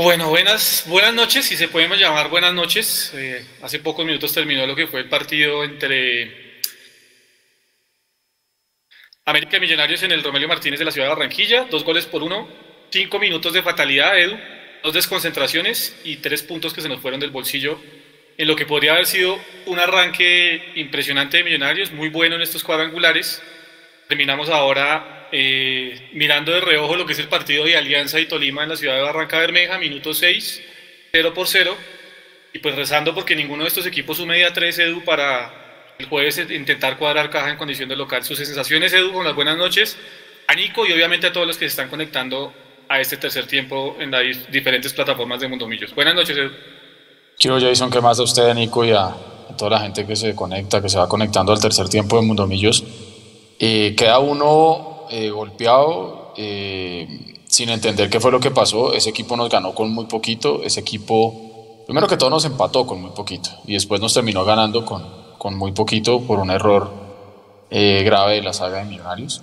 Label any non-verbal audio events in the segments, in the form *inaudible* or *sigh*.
Bueno, buenas, buenas noches, si se podemos llamar buenas noches. Eh, hace pocos minutos terminó lo que fue el partido entre América y Millonarios en el Romelio Martínez de la ciudad de Barranquilla. Dos goles por uno, cinco minutos de fatalidad, Edu, dos desconcentraciones y tres puntos que se nos fueron del bolsillo en lo que podría haber sido un arranque impresionante de Millonarios, muy bueno en estos cuadrangulares. Terminamos ahora eh, mirando de reojo lo que es el partido de Alianza y Tolima en la ciudad de Barranca Bermeja, minuto 6, 0 por 0, y pues rezando porque ninguno de estos equipos sume a 3, Edu, para el jueves intentar cuadrar caja en condición de local. Sus sensaciones, Edu, con las buenas noches, a Nico y obviamente a todos los que se están conectando a este tercer tiempo en las diferentes plataformas de Mundo Millos. Buenas noches, Edu. Quiero, Jason, que más a usted, Nico, y a, toda la gente que se conecta, que se va conectando al tercer tiempo de Mundo Millos. Eh, queda uno eh, golpeado, eh, sin entender qué fue lo que pasó. Ese equipo nos ganó con muy poquito, ese equipo, primero que todo, nos empató con muy poquito y después nos terminó ganando con, con muy poquito por un error eh, grave de la saga de Millonarios.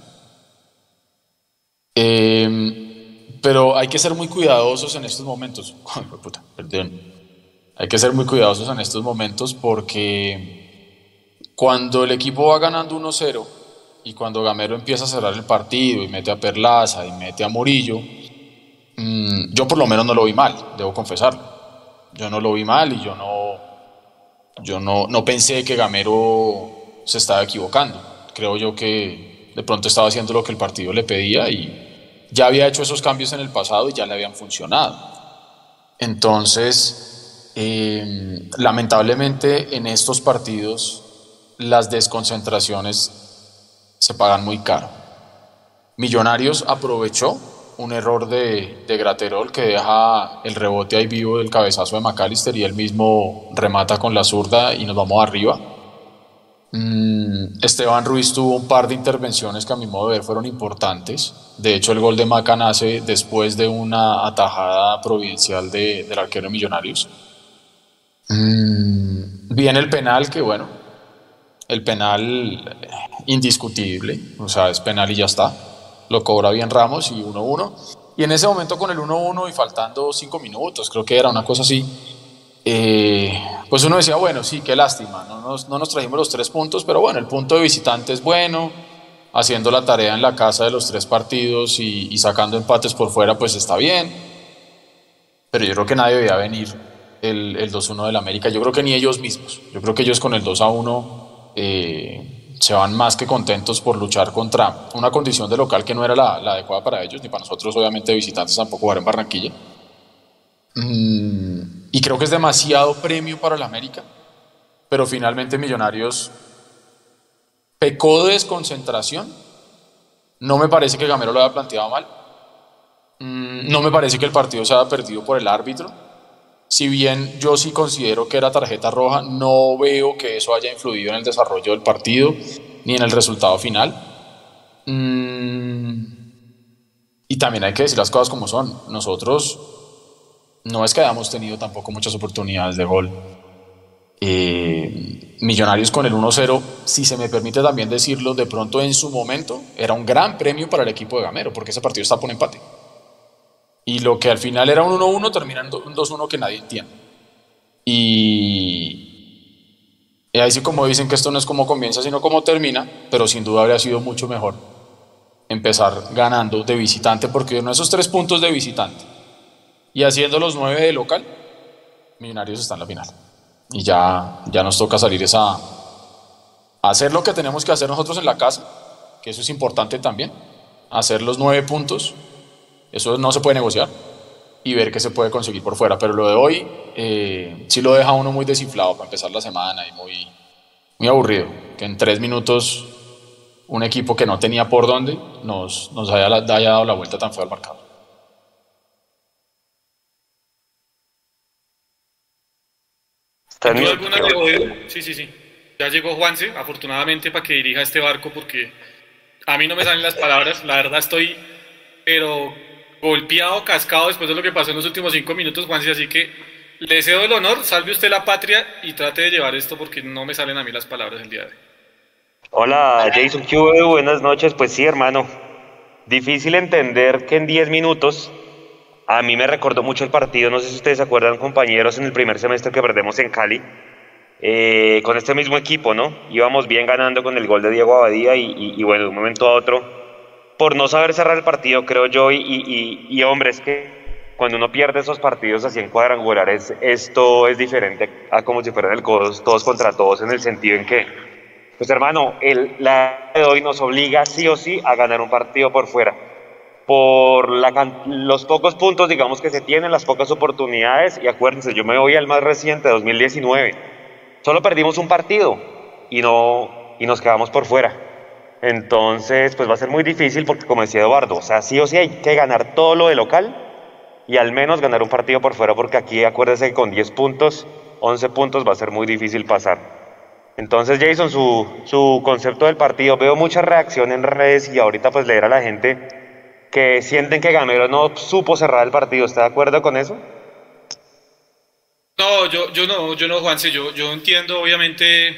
pero hay que ser muy cuidadosos en estos momentos. *laughs* perdón. Hay que ser muy cuidadosos en estos momentos porque cuando el equipo va ganando 1-0, y cuando Gamero empieza a cerrar el partido y mete a Perlaza y mete a Murillo, mm, yo por lo menos no lo vi mal, debo confesarlo. Yo no lo vi mal y yo no, yo no, no pensé que Gamero se estaba equivocando. Creo yo que de pronto estaba haciendo lo que el partido le pedía y ya había hecho esos cambios en el pasado y ya le habían funcionado. Entonces, em, lamentablemente en estos partidos las desconcentraciones se pagan muy caro. Millonarios aprovechó un error de, de, Graterol que deja el rebote ahí vivo del cabezazo de McAllister y él mismo remata con la zurda y nos vamos arriba. Mm, Esteban Ruiz tuvo un par de intervenciones que a mi modo de ver fueron importantes. De hecho, el gol de Maca nace después de una atajada providencial de, del arquero Millonarios. Mm, viene el penal que, bueno, el penal indiscutible, o sea, es penal y ya está. Lo cobra bien Ramos y 1-1. Y en ese momento con el 1-1 y faltando 5 minutos, creo que era una cosa así, eh, pues uno decía, bueno, sí, qué lástima, no nos, no nos trajimos los tres puntos, pero bueno, el punto de visitante es bueno, haciendo la tarea en la casa de los tres partidos y, sacando empates por fuera, pues está bien. Pero yo creo que nadie debía venir el, el 2-1 del América, yo creo que ni ellos mismos, yo creo que ellos con el 2-1 eh, se van más que contentos por luchar contra una condición de local que no era la, adecuada para ellos, ni para nosotros, obviamente, visitantes tampoco jugar en Barranquilla. Mm, y creo que es demasiado premio para el América, pero finalmente Millonarios pecó de desconcentración. No me parece que Gamero lo haya planteado mal. Mm, no me parece que el partido se haya perdido por el árbitro si bien yo sí considero que era tarjeta roja, no veo que eso haya influido en el desarrollo del partido ni en el resultado final. Mm, y también hay que decir las cosas como son. Nosotros no es que hayamos tenido tampoco muchas oportunidades de gol. Eh, millonarios con el 1-0, si se me permite también decirlo, de pronto en su momento era un gran premio para el equipo de Gamero, porque ese partido está por empate. Y lo que al final era un 1-1 termina en un 2-1 que nadie entiende. Y, y ahí sí como dicen que esto no es como comienza, sino como termina, pero sin duda habría sido mucho mejor empezar ganando de visitante, porque uno esos tres puntos de visitante y haciendo los nueve de local, Millonarios está en la final. Y ya, ya nos toca salir esa, hacer lo que tenemos que hacer nosotros en la casa, que eso es importante también, hacer los nueve puntos eso no se puede negociar y ver qué se puede conseguir por fuera. Pero lo de hoy eh, sí lo deja uno muy desinflado para empezar la semana y muy, muy aburrido. Que en tres minutos un equipo que no tenía por dónde nos, nos haya, haya dado la vuelta tan feo al marcador. Sí, sí, sí. Ya llegó Juanse, afortunadamente, para que dirija este barco, porque a mí no me salen las palabras. La verdad estoy, pero golpeado, cascado después de lo que pasó en los últimos cinco minutos, Juanse, así que le cedo el honor, salve usted la patria y trate de llevar esto porque no me salen a mí las palabras el día de hoy. Hola, Jason Q, buenas noches. Pues sí, hermano, difícil entender que en 10 minutos A mí me recordó mucho el partido, no sé si ustedes se acuerdan, compañeros, en el primer semestre que perdemos en Cali, eh, con este mismo equipo, ¿no? Íbamos bien ganando con el gol de Diego Abadía y, bueno, de un momento a otro, por no saber cerrar el partido, creo yo, y, y hombre, es que cuando uno pierde esos partidos así en cuadrangulares, esto es diferente a como si fueran el todos, contra todos, en el sentido en que, pues hermano, el, la de hoy nos obliga sí o sí a ganar un partido por fuera por los pocos puntos, digamos, que se tienen, las pocas oportunidades. Y acuérdense, yo me voy al más reciente, 2019. Solo perdimos un partido y, no, y nos quedamos por fuera. Entonces, pues va a ser muy difícil porque, como decía Eduardo, o sea, sí o sí hay que ganar todo lo de local y al menos ganar un partido por fuera, porque aquí acuérdese que con 10 puntos, 11 puntos va a ser muy difícil pasar. Entonces, Jason, su, su concepto del partido, veo mucha reacción en redes y ahorita pues leer a la gente que sienten que Gamero no supo cerrar el partido. ¿Está de acuerdo con eso? No, yo, yo no, yo no, Juanse, yo, yo entiendo obviamente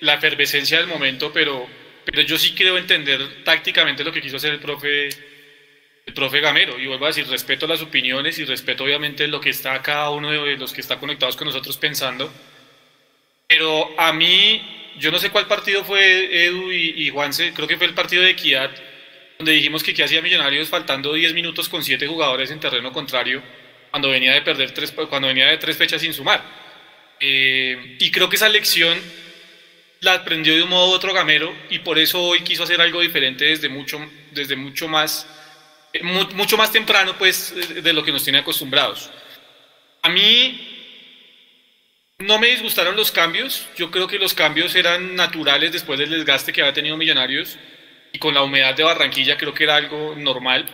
la efervescencia del momento, pero, pero yo sí creo entender tácticamente lo que quiso hacer el profe, el profe Gamero. Y vuelvo a decir, respeto las opiniones y respeto obviamente lo que está cada uno de los que está conectados con nosotros pensando. Pero a mí, yo no sé cuál partido fue Edu y, y Juanse, creo que fue el partido de Equidad donde dijimos que qué hacía Millonarios faltando 10 minutos con 7 jugadores en terreno contrario cuando venía de perder tres, cuando venía de tres fechas sin sumar. Eh, y creo que esa lección la aprendió de un modo u otro Gamero y por eso hoy quiso hacer algo diferente desde mucho, desde mucho más eh, mucho más temprano pues de lo que nos tiene acostumbrados. A mí no me disgustaron los cambios, yo creo que los cambios eran naturales después del desgaste que había tenido Millonarios y con la humedad de Barranquilla creo que era algo normal.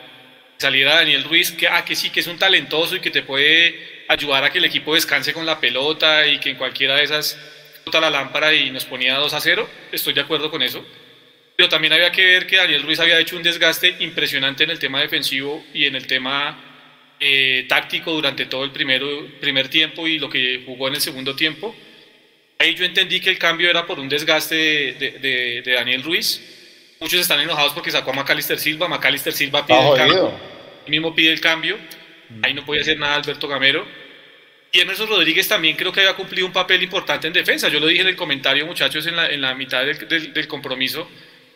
Saliera Daniel Ruiz, que, ah, que sí, que es un talentoso y que te puede ayudar a que el equipo descanse con la pelota y que en cualquiera de esas bota la lámpara y nos ponía 2 a 0. Estoy de acuerdo con eso. Pero también había que ver que Daniel Ruiz había hecho un desgaste impresionante en el tema defensivo y en el tema eh, táctico durante todo el primero, primer tiempo y lo que jugó en el segundo tiempo. Ahí yo entendí que el cambio era por un desgaste de, de Daniel Ruiz Muchos están enojados porque sacó a Macalister Silva. Macalister Silva pide el cambio. Él mismo pide el cambio. Ahí no podía hacer nada Alberto Gamero. Y Emerson Rodríguez también creo que había cumplido un papel importante en defensa. Yo lo dije en el comentario, muchachos, en la, mitad del, del, compromiso.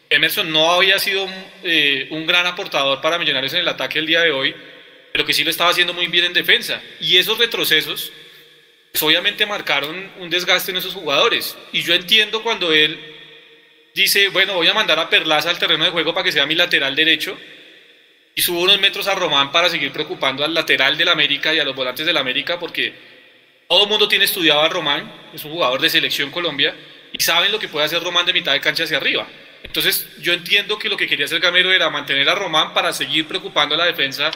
Emerson no había sido eh, un gran aportador para Millonarios en el ataque el día de hoy, pero que sí lo estaba haciendo muy bien en defensa. Y esos retrocesos, pues, obviamente marcaron un desgaste en esos jugadores. Y yo entiendo cuando él dice, bueno, voy a mandar a Perlaza al terreno de juego para que sea mi lateral derecho y subo unos metros a Román para seguir preocupando al lateral del América y a los volantes del América porque todo el mundo tiene estudiado a Román, es un jugador de selección Colombia y saben lo que puede hacer Román de mitad de cancha hacia arriba. Entonces yo entiendo que lo que quería hacer Gamero era mantener a Román para seguir preocupando a la defensa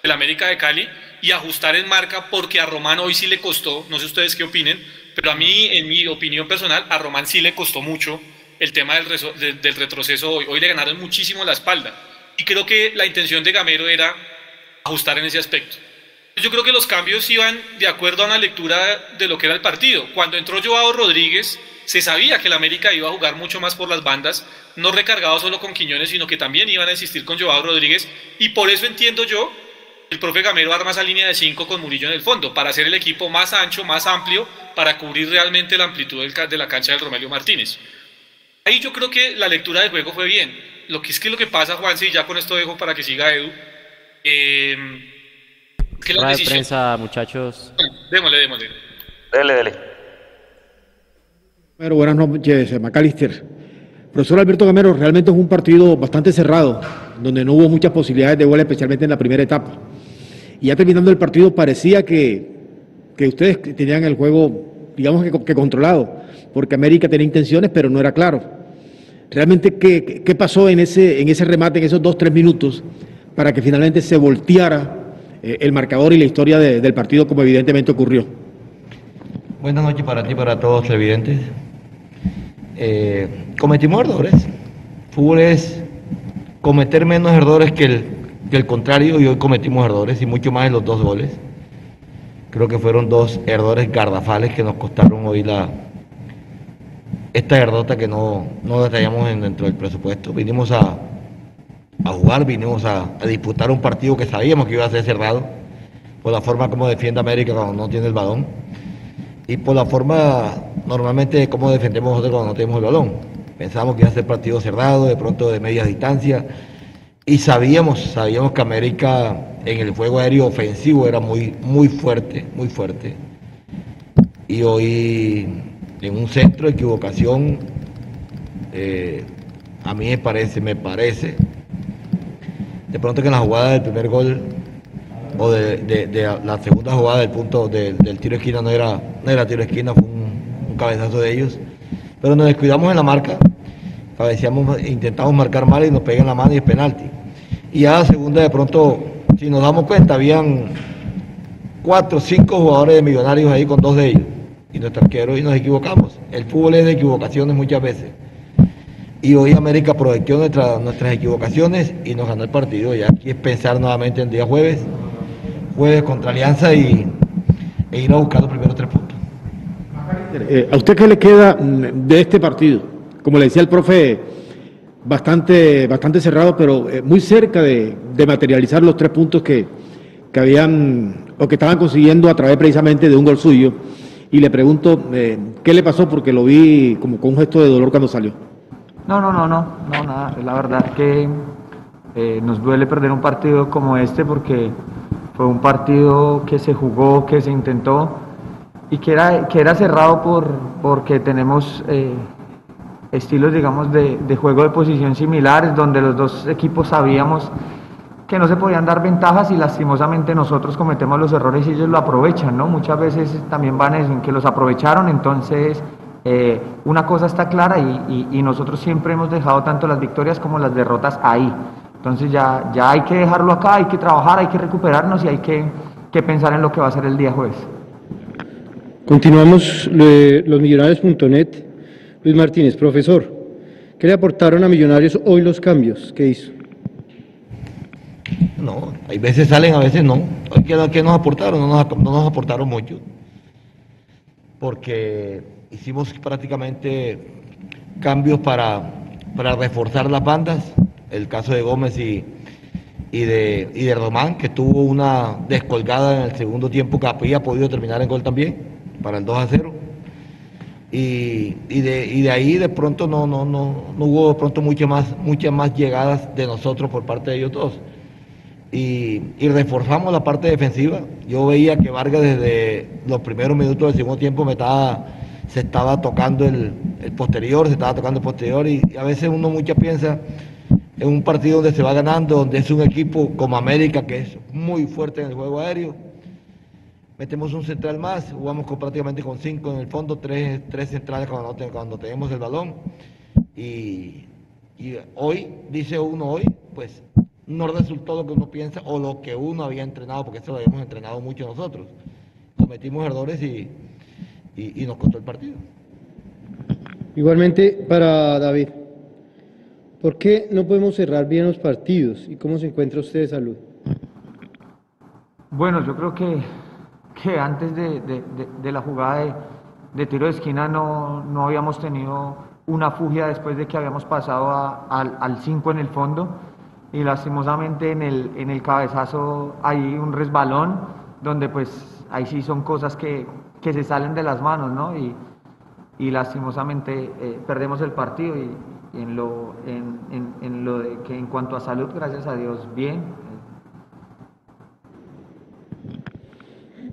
del América de Cali y ajustar en marca porque a Román hoy sí le costó, no sé ustedes qué opinen, pero a mí, en mi opinión personal, a Román sí le costó mucho el tema del, del, retroceso hoy. Hoy le ganaron muchísimo la espalda. Y creo que la intención de Gamero era ajustar en ese aspecto. Yo creo que los cambios iban de acuerdo a una lectura de lo que era el partido. Cuando entró Joao Rodríguez, se sabía que el América iba a jugar mucho más por las bandas, no recargado solo con Quiñones, sino que también iban a insistir con Joao Rodríguez. Y por eso entiendo yo, el profe Gamero arma esa línea de 5 con Murillo en el fondo, para hacer el equipo más ancho, más amplio, para cubrir realmente la amplitud de la cancha del Romelio Martínez. Ahí yo creo que la lectura del juego fue bien. Lo que es que lo que pasa, Juan, y ya con esto dejo para que siga Edu. Eh, que la decisión... prensa, muchachos. démosle, démosle. Dele, dele. Bueno, buenas noches, Macalister. Profesor Alberto Gamero, realmente es un partido bastante cerrado, donde no hubo muchas posibilidades de gol, especialmente en la primera etapa. Y ya terminando el partido, parecía que, que ustedes tenían el juego, digamos que, que controlado porque América tenía intenciones, pero no era claro. Realmente, ¿qué, qué pasó en ese, en ese remate, en esos dos, tres minutos, para que finalmente se volteara eh, el marcador y la historia del partido como evidentemente ocurrió? Buenas noches para ti, para todos los evidentes. Eh, cometimos errores. Fútbol es cometer menos errores que el, que el contrario y hoy cometimos errores y mucho más en los dos goles. Creo que fueron dos errores gardafales que nos costaron hoy la, esta derrota que no, no detallamos dentro del presupuesto. Vinimos a, jugar, vinimos a, disputar un partido que sabíamos que iba a ser cerrado por la forma como defiende América cuando no tiene el balón y por la forma normalmente como defendemos nosotros cuando no tenemos el balón. Pensábamos que iba a ser partido cerrado, de pronto de media distancia, y sabíamos, sabíamos que América en el juego aéreo ofensivo era muy, muy fuerte, muy fuerte. Y hoy en un centro de equivocación, eh, a mí me parece, me parece, de pronto que en la jugada del primer gol o de, la segunda jugada del punto del tiro de esquina no era, no tiro de esquina, fue un, cabezazo de ellos. Pero nos descuidamos en la marca, intentamos marcar mal y nos pegan la mano y es penalti. Y a la segunda de pronto, si nos damos cuenta, habían cuatro o cinco jugadores de millonarios ahí con dos de ellos. Y nuestro arquero y nos equivocamos. El fútbol es de equivocaciones muchas veces. Y hoy América aprovechó nuestras equivocaciones y nos ganó el partido. Y aquí es pensar nuevamente el día jueves, jueves contra Alianza y, e ir a buscar los primeros tres puntos. Eh, ¿A usted qué le queda mm, de este partido? Como le decía el profe, bastante, bastante cerrado, pero eh, muy cerca de, materializar los tres puntos que, habían o que estaban consiguiendo a través precisamente de un gol suyo. Y le pregunto, eh, ¿qué le pasó? Porque lo vi como con un gesto de dolor cuando salió. No, no, no, no, no, nada. La verdad es que eh, nos duele perder un partido como este porque fue un partido que se jugó, que se intentó y que era, que era cerrado por, porque tenemos estilos, digamos, de, juego de posición similares, donde los dos equipos sabíamos que no se podían dar ventajas y lastimosamente nosotros cometemos los errores y ellos lo aprovechan, ¿no? Muchas veces también van en que los aprovecharon, entonces eh, una cosa está clara y, nosotros siempre hemos dejado tanto las victorias como las derrotas ahí. Entonces ya, ya hay que dejarlo acá, hay que trabajar, hay que recuperarnos y hay que, que pensar en lo que va a ser el día jueves. Continuamos los millonarios.net Luis Martínez, profesor, ¿qué le aportaron a Millonarios hoy los cambios que hizo? No, hay veces salen, a veces no. ¿Qué, nos aportaron? No nos, aportaron mucho. Porque hicimos prácticamente cambios para, para reforzar las bandas. El caso de Gómez y, y, de, y de Román, que tuvo una descolgada en el segundo tiempo que había podido terminar en gol también, para el 2 a 0 y, de, ahí de pronto no, no, no, no hubo de pronto muchas más, muchas más llegadas de nosotros por parte de ellos dos. Y, reforzamos la parte defensiva. Yo veía que Vargas desde los primeros minutos del segundo tiempo me se estaba tocando el, posterior, se estaba tocando el posterior y, y a veces uno muchas piensa en un partido donde se va ganando, donde es un equipo como América que es muy fuerte en el juego aéreo metemos un central más, jugamos prácticamente con cinco en el fondo, tres, tres centrales cuando, cuando tenemos el balón. Y, hoy, dice uno hoy, pues no resultó lo que uno piensa o lo que uno había entrenado, porque eso lo habíamos entrenado mucho nosotros. Cometimos errores y, y, nos costó el partido. Igualmente para David, ¿por qué no podemos cerrar bien los partidos y cómo se encuentra usted de salud? Bueno, yo creo que que antes de, la jugada de, tiro de esquina no, no, habíamos tenido una fugia después de que habíamos pasado al 5 en el fondo y lastimosamente en el, en el cabezazo hay un resbalón donde pues ahí sí son cosas que, que se salen de las manos, ¿no? Y, y lastimosamente eh, perdemos el partido y, en, lo, en, en, en, lo de que en cuanto a salud, gracias a Dios, bien,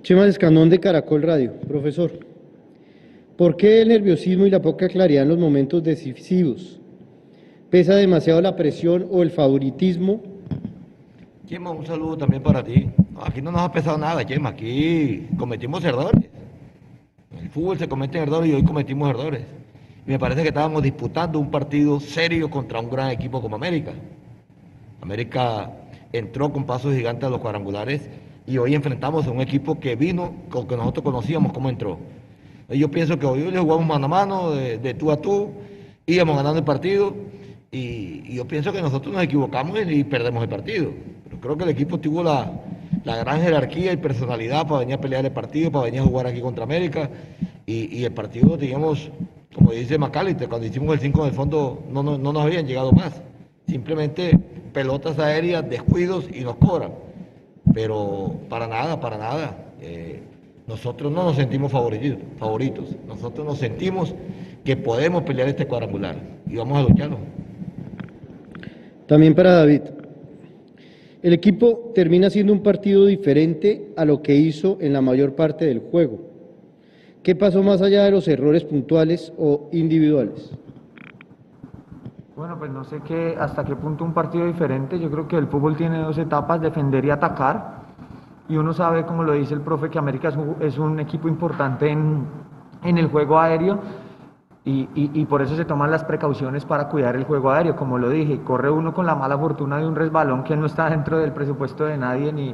Chema Escanón de Caracol Radio. Profesor, ¿por qué el nerviosismo y la poca claridad en los momentos decisivos? ¿Pesa demasiado la presión o el favoritismo? Chema, un saludo también para ti. Aquí no nos ha pesado nada, Chema. Aquí cometimos errores. En el fútbol se cometen errores y hoy cometimos errores. Me parece que estábamos disputando un partido serio contra un gran equipo como América. América entró con pasos gigantes a los cuadrangulares y hoy enfrentamos a un equipo que vino que nosotros conocíamos cómo entró. Yo pienso que hoy le jugamos mano a mano, de, tú a tú, íbamos ganando el partido y, yo pienso que nosotros nos equivocamos y, perdemos el partido. Pero creo que el equipo tuvo la, gran jerarquía y personalidad para venir a pelear el partido, para venir a jugar aquí contra América y, el partido teníamos, como dice Macalister, cuando hicimos el 5 en el fondo no, no, no nos habían llegado más. Simplemente pelotas aéreas, descuidos y nos cobran pero para nada, para nada. Eh, nosotros no nos sentimos favoritos, favoritos, nosotros nos sentimos que podemos pelear este cuadrangular y vamos a lucharlo. También para David. El equipo termina siendo un partido diferente a lo que hizo en la mayor parte del juego. ¿Qué pasó más allá de los errores puntuales o individuales? Bueno, pues no sé qué, hasta qué punto un partido diferente. Yo creo que el fútbol tiene dos etapas, defender y atacar. Y uno sabe, como lo dice el profe, que América es un, equipo importante en, en el juego aéreo y, por eso se toman las precauciones para cuidar el juego aéreo. Como lo dije, corre uno con la mala fortuna de un resbalón que no está dentro del presupuesto de nadie, ni,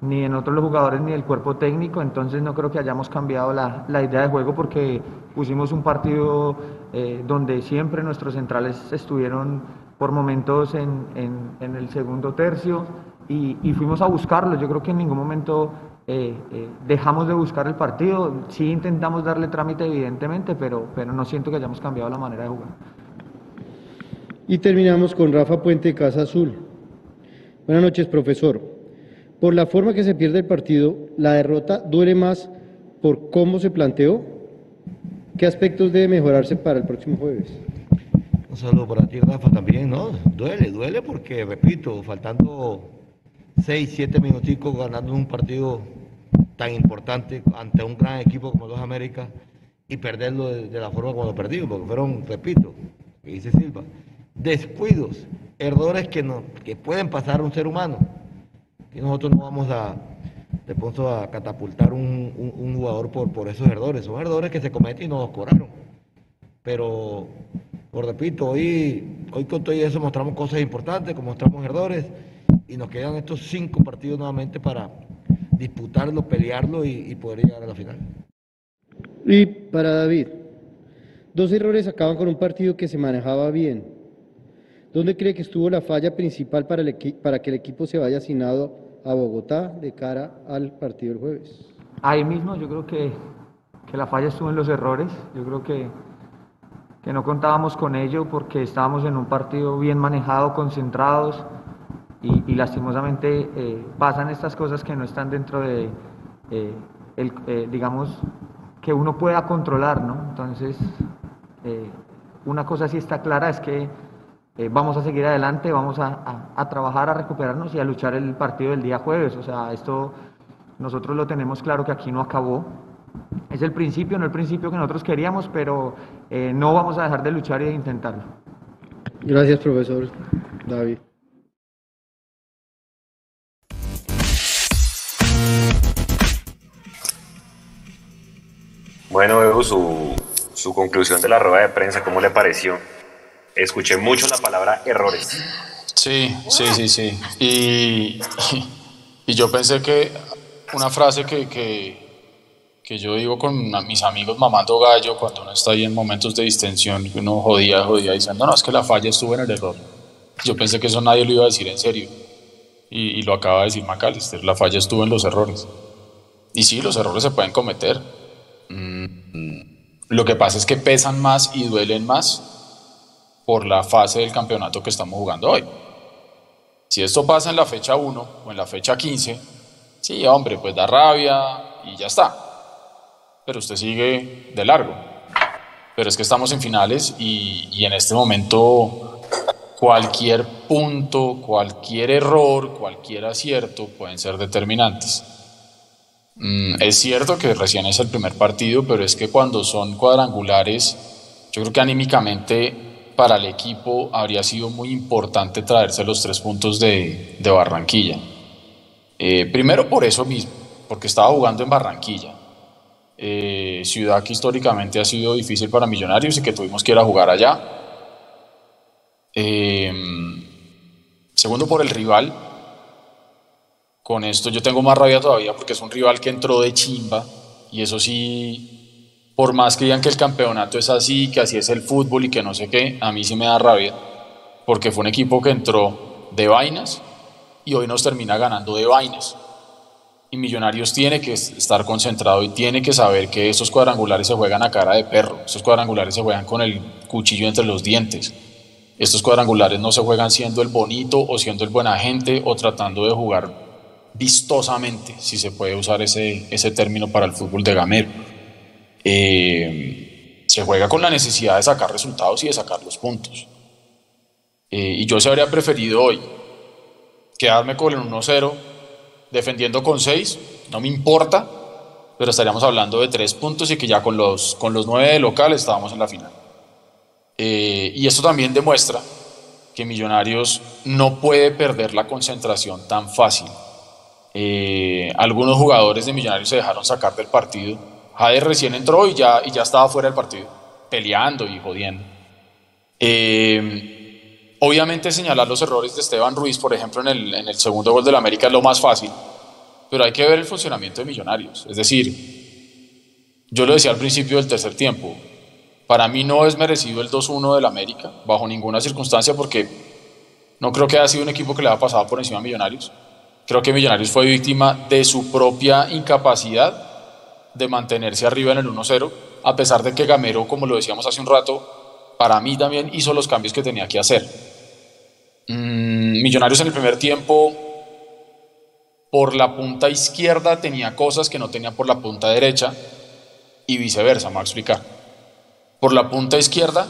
ni en otros los jugadores, ni del cuerpo técnico. Entonces no creo que hayamos cambiado la, idea de juego porque pusimos un partido eh, donde siempre nuestros centrales estuvieron por momentos en, en, el segundo tercio y, y, fuimos a buscarlo. Yo creo que en ningún momento eh, eh, dejamos de buscar el partido, sí intentamos darle trámite evidentemente, pero, pero no siento que hayamos cambiado la manera de jugar. Y terminamos con Rafa Puente Casa Azul. Buenas noches, profesor. Por la forma que se pierde el partido, ¿la derrota duele más por cómo se planteó? ¿Qué aspectos debe mejorarse para el próximo jueves? Un saludo para ti, Rafa, también, ¿no? Duele, duele porque, repito, faltando seis, siete minuticos ganando un partido tan importante ante un gran equipo como los Américas y perderlo de, la forma como lo perdimos, porque fueron, repito, que dice Silva, descuidos, errores que, no, que pueden pasar a un ser humano. Y nosotros no vamos a, de a catapultar un, jugador por, por esos errores. Son errores que se cometen y nos cobraron. Pero, por repito, hoy, hoy con todo eso mostramos cosas importantes, como mostramos errores y nos quedan estos cinco partidos nuevamente para disputarlo, pelearlo y, poder llegar a la final. Y para David, dos errores acaban con un partido que se manejaba bien. ¿Dónde cree que estuvo la falla principal para, el para que el equipo se vaya asignado a Bogotá de cara al partido del jueves? Ahí mismo yo creo que, que la falla estuvo en los errores. Yo creo que, que no contábamos con ello porque estábamos en un partido bien manejado, concentrados y, lastimosamente eh, pasan estas cosas que no están dentro de, eh, el, eh, digamos, que uno pueda controlar, ¿no? Entonces, una cosa sí está clara es que vamos a seguir adelante, vamos a, a, trabajar, a recuperarnos y a luchar el partido del día jueves. O sea, esto nosotros lo tenemos claro que aquí no acabó. Es el principio, no el principio que nosotros queríamos, pero no vamos a dejar de luchar y de intentarlo. Gracias, profesor David. Bueno, Evo, su, su conclusión de la rueda de prensa, ¿cómo le pareció? Escuché mucho la palabra errores. Sí, sí, sí, sí. Y, *laughs* y yo pensé que una frase que, que, que, yo digo con mis amigos mamando gallo cuando uno está ahí en momentos de distensión, uno jodía, jodía diciendo, no, es que la falla estuvo en el error. Yo pensé que eso nadie lo iba a decir en serio. Y, y lo acaba de decir McAllister, la falla estuvo en los errores. Y sí, los errores se pueden cometer lo que pasa es que pesan más y duelen más por la fase del campeonato que estamos jugando hoy. Si esto pasa en la fecha 1 o en la fecha 15, sí, hombre, pues da rabia y ya está. Pero usted sigue de largo. Pero es que estamos en finales y, y en este momento cualquier punto, cualquier error, cualquier acierto pueden ser determinantes. Mm, es cierto que recién es el primer partido, pero es que cuando son cuadrangulares, yo creo que anímicamente para el equipo habría sido muy importante traerse los tres puntos de, Barranquilla. Eh, primero por eso mismo, porque estaba jugando en Barranquilla, eh, ciudad que históricamente ha sido difícil para Millonarios y que tuvimos que ir a jugar allá. Eh, segundo por el rival, con esto yo tengo más rabia todavía porque es un rival que entró de chimba y eso sí, por más que digan que el campeonato es así, que así es el fútbol y que no sé qué, a mí sí me da rabia porque fue un equipo que entró de vainas y hoy nos termina ganando de vainas. Y Millonarios tiene que estar concentrado y tiene que saber que esos cuadrangulares se juegan a cara de perro, esos cuadrangulares se juegan con el cuchillo entre los dientes. Estos cuadrangulares no se juegan siendo el bonito o siendo el buen agente o tratando de jugar vistosamente, si se puede usar ese, ese término para el fútbol de Gamero. Eh, se juega con la necesidad de sacar resultados y de sacar los puntos. Eh, y yo se habría preferido hoy quedarme con el 1-0, defendiendo con 6, no me importa, pero estaríamos hablando de 3 puntos y que ya con los, con los 9 de local estábamos en la final. Eh, y esto también demuestra que Millonarios no puede perder la concentración tan fácil. Eh, algunos jugadores de Millonarios se dejaron sacar del partido. Jade recién entró y ya, y ya estaba fuera del partido, peleando y jodiendo. Eh, obviamente señalar los errores de Esteban Ruiz, por ejemplo, en el, en el segundo gol del América es lo más fácil, pero hay que ver el funcionamiento de Millonarios. Es decir, yo lo decía al principio del tercer tiempo, para mí no es merecido el 2-1 del América, bajo ninguna circunstancia, porque no creo que haya sido un equipo que le haya pasado por encima a Millonarios. Creo que Millonarios fue víctima de su propia incapacidad de mantenerse arriba en el 1-0, a pesar de que Gamero, como lo decíamos hace un rato, para mí también hizo los cambios que tenía que hacer. Mm, Millonarios en el primer tiempo, por la punta izquierda tenía cosas que no tenía por la punta derecha y viceversa, me voy a explicar. Por la punta izquierda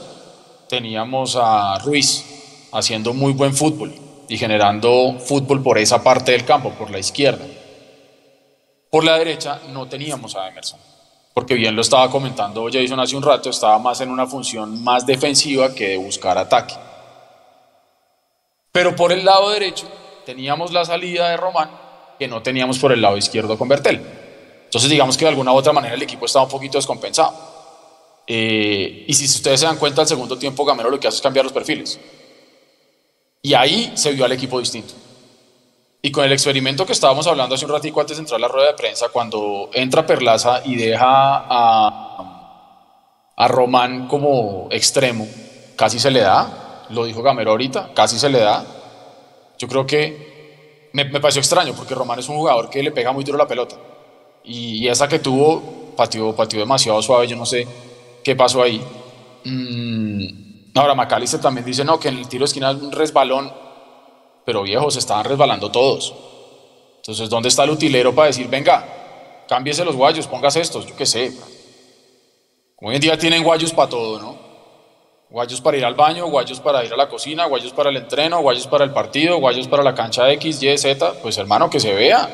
teníamos a Ruiz haciendo muy buen fútbol y generando fútbol por esa parte del campo, por la izquierda. Por la derecha no teníamos a Emerson, porque bien lo estaba comentando Jason hace un rato, estaba más en una función más defensiva que de buscar ataque. Pero por el lado derecho teníamos la salida de Román que no teníamos por el lado izquierdo con Bertel. Entonces digamos que de alguna u otra manera el equipo estaba un poquito descompensado. Eh, y si ustedes se dan cuenta, al segundo tiempo Gamero lo que hace es cambiar los perfiles. Y ahí se vio al equipo distinto. Y con el experimento que estábamos hablando hace un ratico antes de entrar a la rueda de prensa, cuando entra Perlaza y deja a, a Román como extremo, casi se le da, lo dijo Gamero ahorita, casi se le da. Yo creo que me, me pareció extraño porque Román es un jugador que le pega muy duro la pelota. Y, esa que tuvo, pateó demasiado suave, yo no sé ¿Qué pasó ahí? Mm, ahora, Macalister también dice, no, que en el tiro de esquina es un resbalón, pero viejos, estaban resbalando todos. Entonces, ¿dónde está el utilero para decir, venga, cámbiese los guayos, póngase estos? Yo qué sé. Hoy en día tienen guayos para todo, ¿no? Guayos para ir al baño, guayos para ir a la cocina, guayos para el entreno, guayos para el partido, guayos para la cancha X, Y, Z. Pues hermano, que se vea.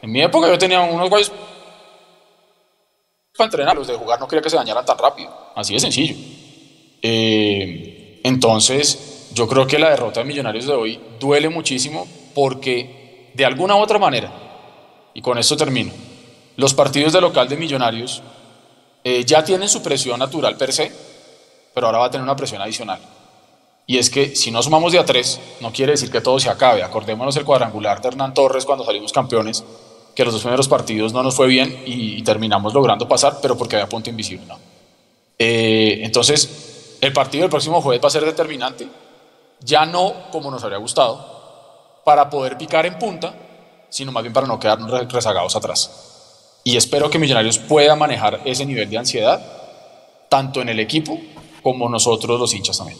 En mi época yo tenía unos guayos para entrenarlos, de jugar no quería que se dañaran tan rápido, así de sencillo. Eh, entonces, yo creo que la derrota de Millonarios de hoy duele muchísimo porque de alguna u otra manera, y con esto termino, los partidos de local de Millonarios eh, ya tienen su presión natural per se, pero ahora va a tener una presión adicional. Y es que si no sumamos de a tres, no quiere decir que todo se acabe. Acordémonos el cuadrangular de Hernán Torres cuando salimos campeones, que los dos primeros partidos no nos fue bien y, terminamos logrando pasar, pero porque había punto invisible. ¿no? Eh, entonces, el partido del próximo jueves va a ser determinante, ya no como nos habría gustado, para poder picar en punta, sino más bien para no quedarnos rezagados atrás. Y espero que Millonarios pueda manejar ese nivel de ansiedad, tanto en el equipo como nosotros los hinchas también.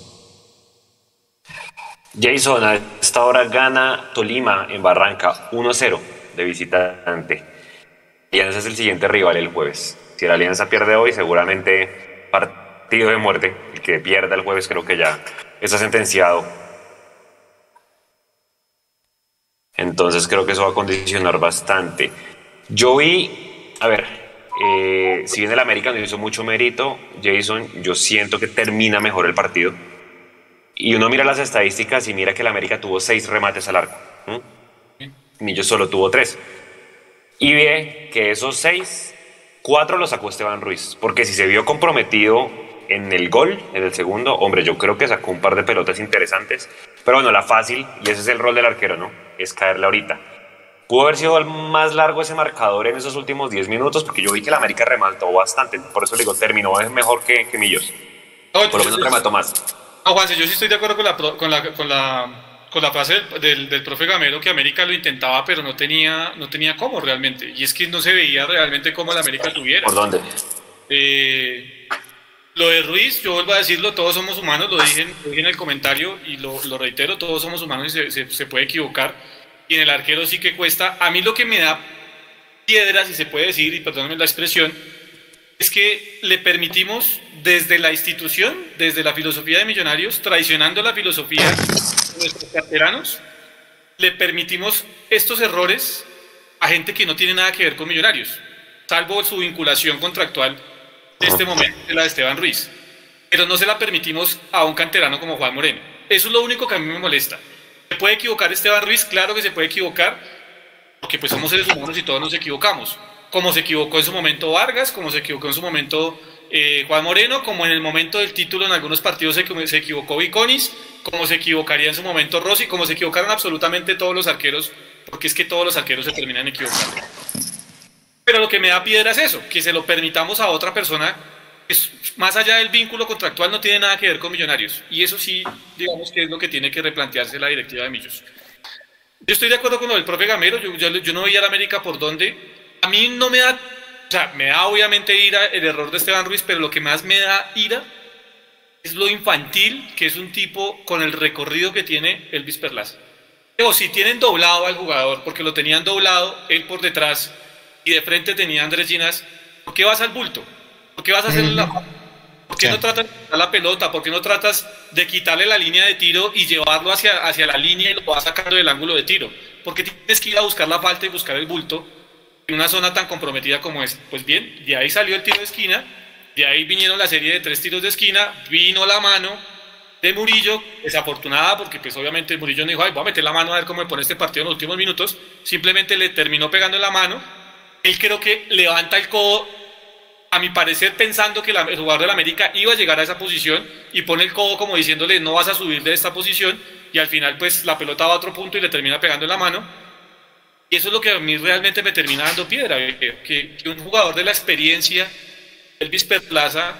Jason, a esta hora gana Tolima en Barranca 1-0 de visitante. Alianza es el siguiente rival el jueves. Si la Alianza pierde hoy, seguramente partido de muerte. El que pierda el jueves creo que ya está sentenciado. Entonces creo que eso va a condicionar bastante. Yo vi, a ver, eh, si bien el América no hizo mucho mérito, Jason, yo siento que termina mejor el partido. Y uno mira las estadísticas y mira que el América tuvo seis remates al arco. Millos solo tuvo tres. Y ve que esos seis, cuatro los sacó Esteban Ruiz. Porque si se vio comprometido en el gol, en el segundo, hombre, yo creo que sacó un par de pelotas interesantes. Pero bueno, la fácil, y ese es el rol del arquero, ¿no? Es caerle ahorita. Pudo haber sido el más largo ese marcador en esos últimos 10 minutos, porque yo vi que la América remató bastante. Por eso le digo, terminó es mejor que, que Millos. por lo menos remató más. No, Juan, yo sí estoy de acuerdo con la, con la, con la con la frase del, del, profe Gamero que América lo intentaba, pero no tenía, no tenía cómo realmente. Y es que no se veía realmente cómo la América tuviera. ¿Por dónde? Eh, lo de Ruiz, yo vuelvo a decirlo, todos somos humanos, lo dije, en el comentario y lo, reitero, todos somos humanos y se, puede equivocar. y en el arquero sí que cuesta. A mí lo que me da piedra, si se puede decir, y perdónenme la expresión, es que le permitimos desde la institución, desde la filosofía de Millonarios, traicionando la filosofía de nuestros canteranos, le permitimos estos errores a gente que no tiene nada que ver con Millonarios, salvo su vinculación contractual de este momento, de la de Esteban Ruiz. Pero no se la permitimos a un canterano como Juan Moreno. Eso es lo único que a mí me molesta. ¿Se puede equivocar Esteban Ruiz? Claro que se puede equivocar, porque pues somos seres humanos y todos nos equivocamos. Como se equivocó en su momento Vargas, como se equivocó en su momento eh, Juan Moreno, como en el momento del título en algunos partidos se, se equivocó Viconis, como se equivocaría en su momento Rossi, como se equivocaron absolutamente todos los arqueros, porque es que todos los arqueros se terminan equivocando. Pero lo que me da piedra es eso, que se lo permitamos a otra persona, es, más allá del vínculo contractual, no tiene nada que ver con Millonarios. Y eso sí, digamos que es lo que tiene que replantearse la directiva de Millos. Yo estoy de acuerdo con lo del profe Gamero, yo, yo, no veía a la América por donde. A mí no me da, o sea, me da obviamente ira el error de Esteban Ruiz, pero lo que más me da ira es lo infantil que es un tipo con el recorrido que tiene Elvis Perlaza. O si tienen doblado al jugador, porque lo tenían doblado él por detrás y de frente tenía a Andrés Ginas, ¿por qué vas al bulto? ¿Por qué vas a hacer la ¿Por qué no tratas de quitar la pelota? ¿Por qué no tratas de quitarle la línea de tiro y llevarlo hacia, hacia la línea y lo vas sacando del ángulo de tiro? Porque tienes que ir a buscar la falta y buscar el bulto en una zona tan comprometida como esta. Pues bien, de ahí salió el tiro de esquina, de ahí vinieron la serie de tres tiros de esquina, vino la mano de Murillo, desafortunada porque pues obviamente Murillo no dijo, ay, voy a meter la mano a ver cómo me pone este partido en los últimos minutos, simplemente le terminó pegando en la mano, él creo que levanta el codo a mi parecer pensando que el jugador del América iba a llegar a esa posición y pone el codo como diciéndole no vas a subir de esta posición y al final pues la pelota va a otro punto y le termina pegando en la mano. Y eso es lo que a mí realmente me termina dando piedra, que, un jugador de la experiencia, Elvis Perplaza,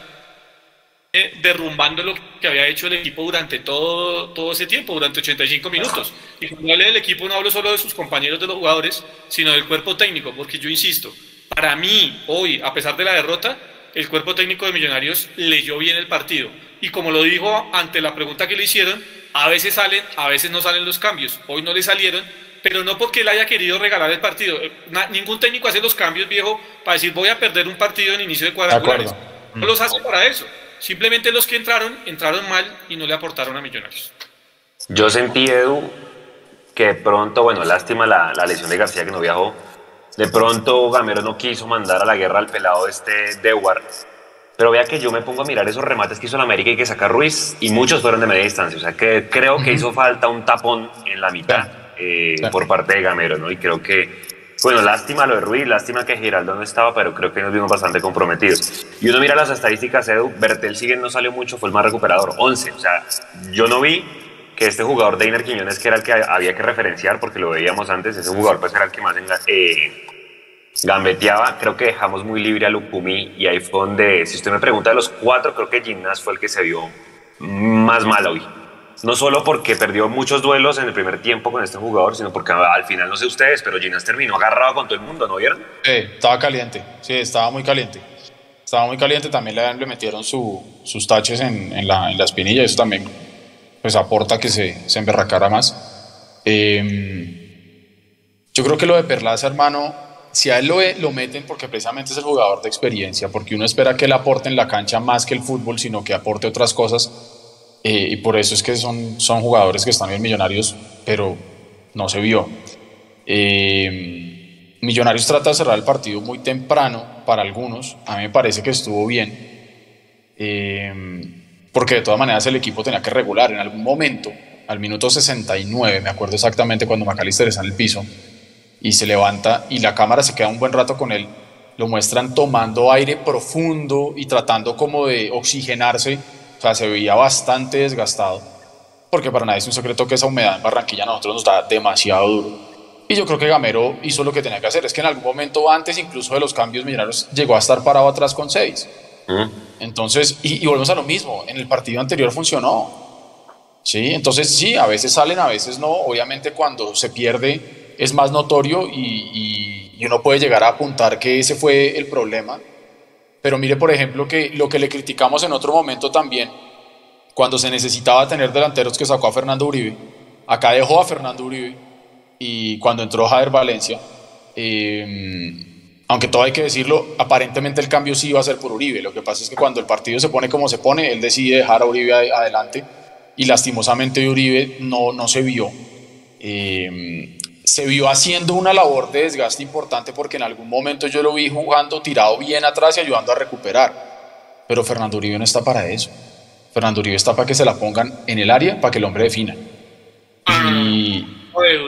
eh, derrumbando lo que había hecho el equipo durante todo, todo ese tiempo, durante 85 minutos. Y cuando hablo del equipo no hablo solo de sus compañeros de los jugadores, sino del cuerpo técnico, porque yo insisto, para mí, hoy, a pesar de la derrota, el cuerpo técnico de Millonarios leyó bien el partido. Y como lo dijo ante la pregunta que le hicieron, a veces salen, a veces no salen los cambios. Hoy no le salieron, pero no porque él haya querido regalar el partido. Eh, ningún técnico hace los cambios, viejo, para decir voy a perder un partido en inicio de cuadrangulares. No los hace para eso. Simplemente los que entraron, entraron mal y no le aportaron a Millonarios. Yo sentí, Edu, que pronto, bueno, lástima la, la lesión de García que no viajó, de pronto Gamero no quiso mandar a la guerra al pelado este Dewar. Pero vea que yo me pongo a mirar esos remates que hizo la América y que saca Ruiz y muchos fueron de media distancia. O sea que creo que hizo falta un tapón en la mitad eh, por parte de Gamero, ¿no? Y creo que, bueno, lástima lo de Ruiz, lástima que Giraldo no estaba, pero creo que nos vimos bastante comprometidos. Y uno mira las estadísticas, Edu, Bertel sigue no salió mucho, fue el más recuperador, 11. O sea, yo no vi que este jugador de Iner Quiñones, que era el que había que referenciar, porque lo veíamos antes, ese jugador pues era el que más eh, gambeteaba. Creo que dejamos muy libre a Lupumi y ahí fue donde, si usted me pregunta de los cuatro, creo que Gimnas fue el que se vio más mal hoy. No solo porque perdió muchos duelos en el primer tiempo con este jugador, sino porque al final, no sé ustedes, pero Gimnas terminó agarrado con todo el mundo, ¿no vieron? Sí, estaba caliente, sí, estaba muy caliente. Estaba muy caliente, también le, metieron sus taches en, la, en, espinilla, eso también pues aporta que se, se emberracara más. Em, yo creo que lo de Perlaza, hermano, si a él lo, lo, meten porque precisamente es el jugador de experiencia, porque uno espera que él aporte en la cancha más que el fútbol, sino que aporte otras cosas, eh, y por eso es que son, son jugadores que están bien millonarios, pero no se vio. Eh, millonarios trata de cerrar el partido muy temprano para algunos, a mí me parece que estuvo bien. Eh, porque de todas maneras el equipo tenía que regular en algún momento, al minuto 69, me acuerdo exactamente cuando Macalister está en el piso, y se levanta y la cámara se queda un buen rato con él, lo muestran tomando aire profundo y tratando como de oxigenarse, sea, se veía bastante desgastado, porque para nadie es un secreto que esa humedad en Barranquilla a nosotros nos da demasiado duro. Y yo creo que Gamero hizo lo que tenía que hacer, es que en algún momento antes incluso de los cambios millonarios llegó a estar parado atrás con seis. Entonces, y, volvemos a lo mismo, en el partido anterior funcionó. Sí, entonces sí, a veces salen, a veces no. Obviamente cuando se pierde es más notorio y, y, uno puede llegar a apuntar que ese fue el problema. Pero mire, por ejemplo, que lo que le criticamos en otro momento también, cuando se necesitaba tener delanteros que sacó a Fernando Uribe, acá dejó a Fernando Uribe y cuando entró Javier Valencia, eh, aunque todo hay que decirlo, aparentemente el cambio sí iba a ser por Uribe. Lo que pasa es que cuando el partido se pone como se pone, él decide dejar a Uribe adelante y lastimosamente Uribe no, no se vio. Eh, se vio haciendo una labor de desgaste importante porque en algún momento yo lo vi jugando tirado bien atrás y ayudando a recuperar. Pero Fernando Uribe no está para eso. Fernando Uribe está para que se la pongan en el área para que el hombre defina. Y...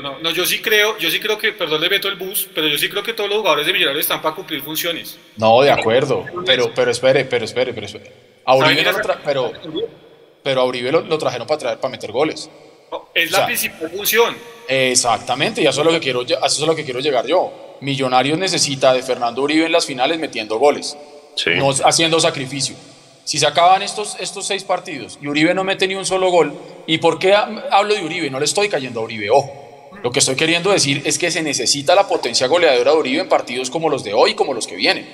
No, no, yo sí creo, yo sí creo que, perdón le meto el bus, pero yo sí creo que todos los jugadores de Millonarios están para cumplir funciones. No, de acuerdo, pero, pero espere, pero espere, pero espere. A Uribe lo pero, pero a Uribe lo, trajeron para traer, para meter goles. Es la principal función. Exactamente, y eso es lo que quiero, eso es lo que quiero llegar yo. Millonarios necesita de Fernando Uribe en las finales metiendo goles, no haciendo sacrificio. Si se acaban estos, estos seis partidos y Uribe no mete ni un solo gol, ¿y por qué hablo de Uribe? No le estoy cayendo a Uribe, ojo. Lo que estoy queriendo decir es que se necesita la potencia goleadora de Uribe en partidos como los de hoy, como los que vienen.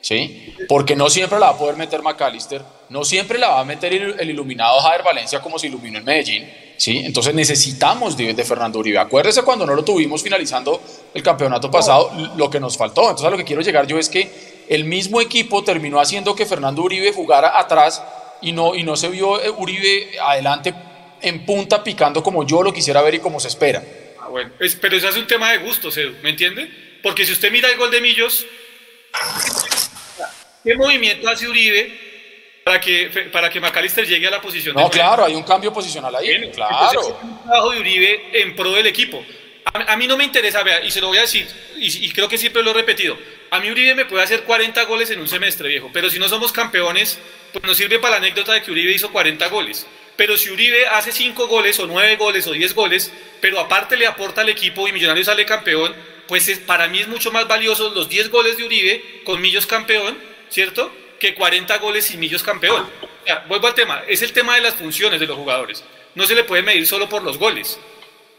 ¿Sí? Porque no siempre la va a poder meter McAllister, no siempre la va a meter el, iluminado Javier Valencia como se iluminó en Medellín. ¿Sí? Entonces necesitamos de, de, Fernando Uribe. Acuérdese cuando no lo tuvimos finalizando el campeonato pasado, lo que nos faltó. Entonces a lo que quiero llegar yo es que el mismo equipo terminó haciendo que Fernando Uribe jugara atrás y no, y no se vio eh, Uribe adelante en punta picando como yo lo quisiera ver y como se espera. Ah, bueno, pero eso es un tema de gusto, ¿me entiende? Porque si usted mira el gol de Millos, ¿qué movimiento hace Uribe para que, para que McAllister llegue a la posición? No, claro, hay un cambio posicional ahí, claro. un trabajo de Uribe en pro del equipo. A, mí no me interesa, vea, y se lo voy a decir, y, y creo que siempre lo he repetido, a mí Uribe me puede hacer 40 goles en un semestre, viejo, pero si no somos campeones, pues nos sirve para la anécdota de que Uribe hizo 40 goles. Pero si Uribe hace 5 goles o 9 goles o 10 goles, pero aparte le aporta al equipo y Millonarios sale campeón, pues es, para mí es mucho más valioso los 10 goles de Uribe con Millos campeón, ¿cierto? Que 40 goles sin Millos campeón. vuelvo al tema, es el tema de las funciones de los jugadores. No se le puede medir solo por los goles.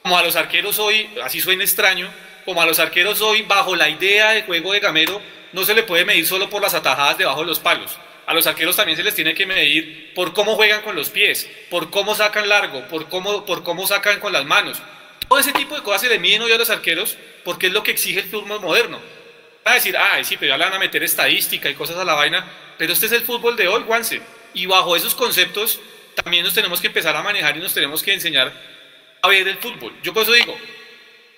Como a los arqueros hoy, así suena extraño, como a los arqueros hoy, bajo la idea de juego de Gamero, no se le puede medir solo por las atajadas debajo de los palos. A los arqueros también se les tiene que medir por cómo juegan con los pies, por cómo sacan largo, por cómo, por cómo sacan con las manos. Todo ese tipo de cosas se le miden hoy a los arqueros porque es lo que exige el fútbol moderno. Va a decir, ah, sí, pero ya le van a meter estadística y cosas a la vaina, pero este es el fútbol de hoy, Juanse. Y bajo esos conceptos también nos tenemos que empezar a manejar y nos tenemos que enseñar a ver el fútbol. Yo por eso digo,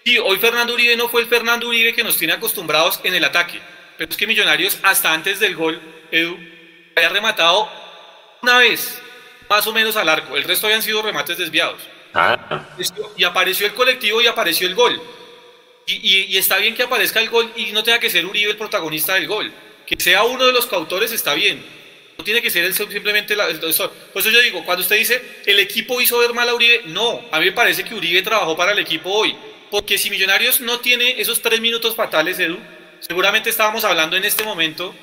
Sí, hoy Fernando Uribe no fue el Fernando Uribe que nos tiene acostumbrados en el ataque. Pero es que Millonarios, hasta antes del gol, Edu, había rematado una vez, más o menos al arco. El resto habían sido remates desviados. Ah. Y apareció el colectivo y apareció el gol. Y, está bien que aparezca el gol y no tenga que ser Uribe el protagonista del gol. Que sea uno de los cautores está bien. No tiene que ser simplemente la, el, Por eso yo digo, cuando usted dice el equipo hizo ver mal a Uribe, no. A mí me parece que Uribe trabajó para el equipo hoy. Porque si Millonarios no tiene esos tres minutos fatales, Edu, seguramente estábamos hablando en este momento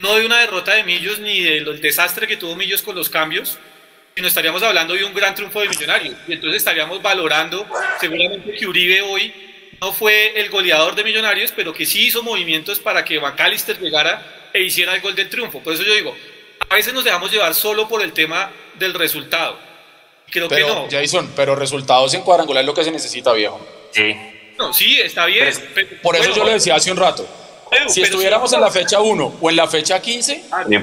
no de una derrota de Millos ni del desastre que tuvo Millos con los cambios, sino estaríamos hablando de un gran triunfo de Millonarios. Y entonces estaríamos valorando seguramente que Uribe hoy no fue el goleador de Millonarios, pero que sí hizo movimientos para que McAllister llegara e hiciera el gol del triunfo. Por eso yo digo, a veces nos dejamos llevar solo por el tema del resultado. Creo pero, que no. Jason, pero resultados en cuadrangular es lo que se necesita, viejo. Sí. No, sí, está bien. por eso yo le decía hace un rato. si estuviéramos en la fecha 1 o en la fecha 15, ah, bien.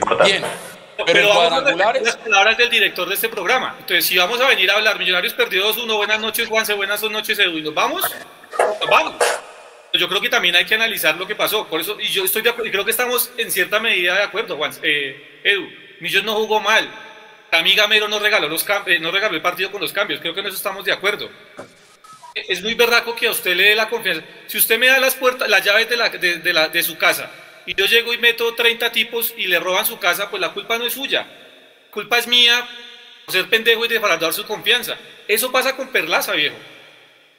Pero, pero en cuadrangulares. Las palabras del director de este programa. Entonces, si vamos a venir a hablar, Millonarios perdidos 1, buenas noches, Juanse, buenas noches, Edu, y nos vamos, nos vamos. Yo creo que también hay que analizar lo que pasó. Por eso, y yo estoy de acuerdo, y creo que estamos en cierta medida de acuerdo, Juan. Eh, Edu, Millos no jugó mal a mí Gamero no regaló, los eh, no regaló el partido con los cambios. Creo que en eso estamos de acuerdo. Es muy berraco que a usted le dé la confianza. Si usted me da las puertas, las llaves de, la, de, la, de su casa y yo llego y meto 30 tipos y le roban su casa, pues la culpa no es suya. Culpa es mía por ser pendejo y defraudar su confianza. Eso pasa con Perlaza, viejo.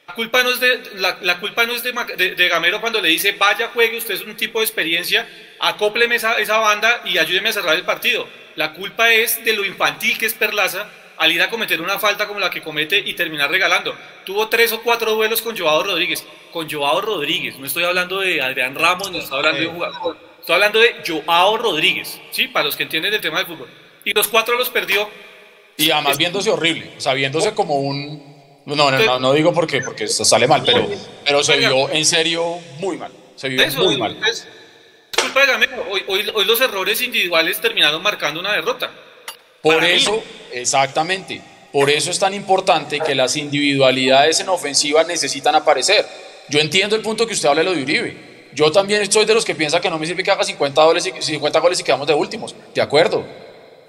La culpa no es de, la, de, Gamero cuando le dice, vaya, juegue, usted es un tipo de experiencia, acópleme esa, esa banda y ayúdeme a cerrar el partido. La culpa es de lo infantil que es Perlaza al ir a cometer una falta como la que comete y terminar regalando. Tuvo tres o cuatro duelos con Joao Rodríguez. Con Joao Rodríguez, no estoy hablando de Adrián Ramos, no estoy hablando de un jugador. Estoy hablando de Joao Rodríguez, ¿sí? Para los que entienden el tema del fútbol. Y los cuatro los perdió. Y además viéndose horrible, o sea, viéndose como un No, no, no, digo porque, porque sale mal, pero, pero se vio en serio muy mal. Se vio muy mal. Es, culpa de Gamero. Hoy, hoy, los errores individuales terminaron marcando una derrota. Por eso, exactamente. Por eso es tan importante que las individualidades en ofensiva necesitan aparecer. Yo entiendo el punto que usted habla de lo de Uribe. Yo también soy de los que piensa que no me sirve que haga 50 goles y, 50 goles y quedamos de últimos. De acuerdo.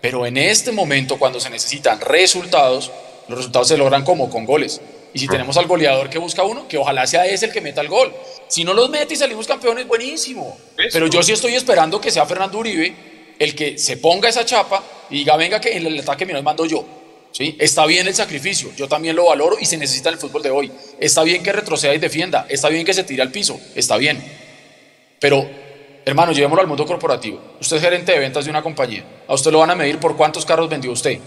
Pero en este momento, cuando se necesitan resultados, los resultados se logran como con goles. Y si ah. tenemos al goleador que busca uno, que ojalá sea ese el que meta el gol. Si no los mete y salimos campeones, buenísimo. Pero yo sí estoy esperando que sea Fernando Uribe el que se ponga esa chapa y diga, venga, que en el ataque me lo mando yo. ¿Sí? Está bien el sacrificio, yo también lo valoro y se necesita en el fútbol de hoy. Está bien que retroceda y defienda, está bien que se tire al piso, está bien. Pero, hermano, llevémoslo al mundo corporativo. Usted es gerente de ventas de una compañía. A usted lo van a medir por cuántos carros vendió usted.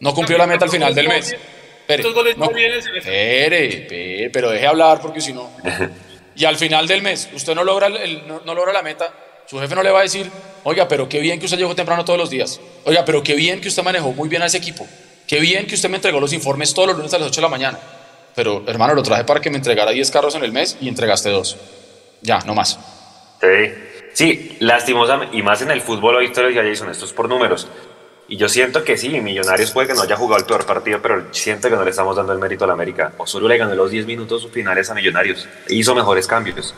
No cumplió la meta al final del mes. Espere, no, espere, pero deje hablar porque si no. *laughs* Y al final del mes, usted no logra, el, no logra la meta, su jefe no le va a decir, oiga, pero qué bien que usted llegó temprano todos los días. Oiga, pero qué bien que usted manejó muy bien a ese equipo. Qué bien que usted me entregó los informes todos los lunes a las 8 de la mañana. Pero, hermano, lo traje para que me entregara 10 carros en el mes y entregaste dos. Ya, no más. Sí, sí, lastimosamente, y más en el fútbol hoy, ya Jason, esto es por números. Y yo siento que sí, Millonarios puede que no haya jugado el peor partido, pero siento que no le estamos dando el mérito a la América. Osorio le ganó los 10 minutos finales a Millonarios e hizo mejores cambios.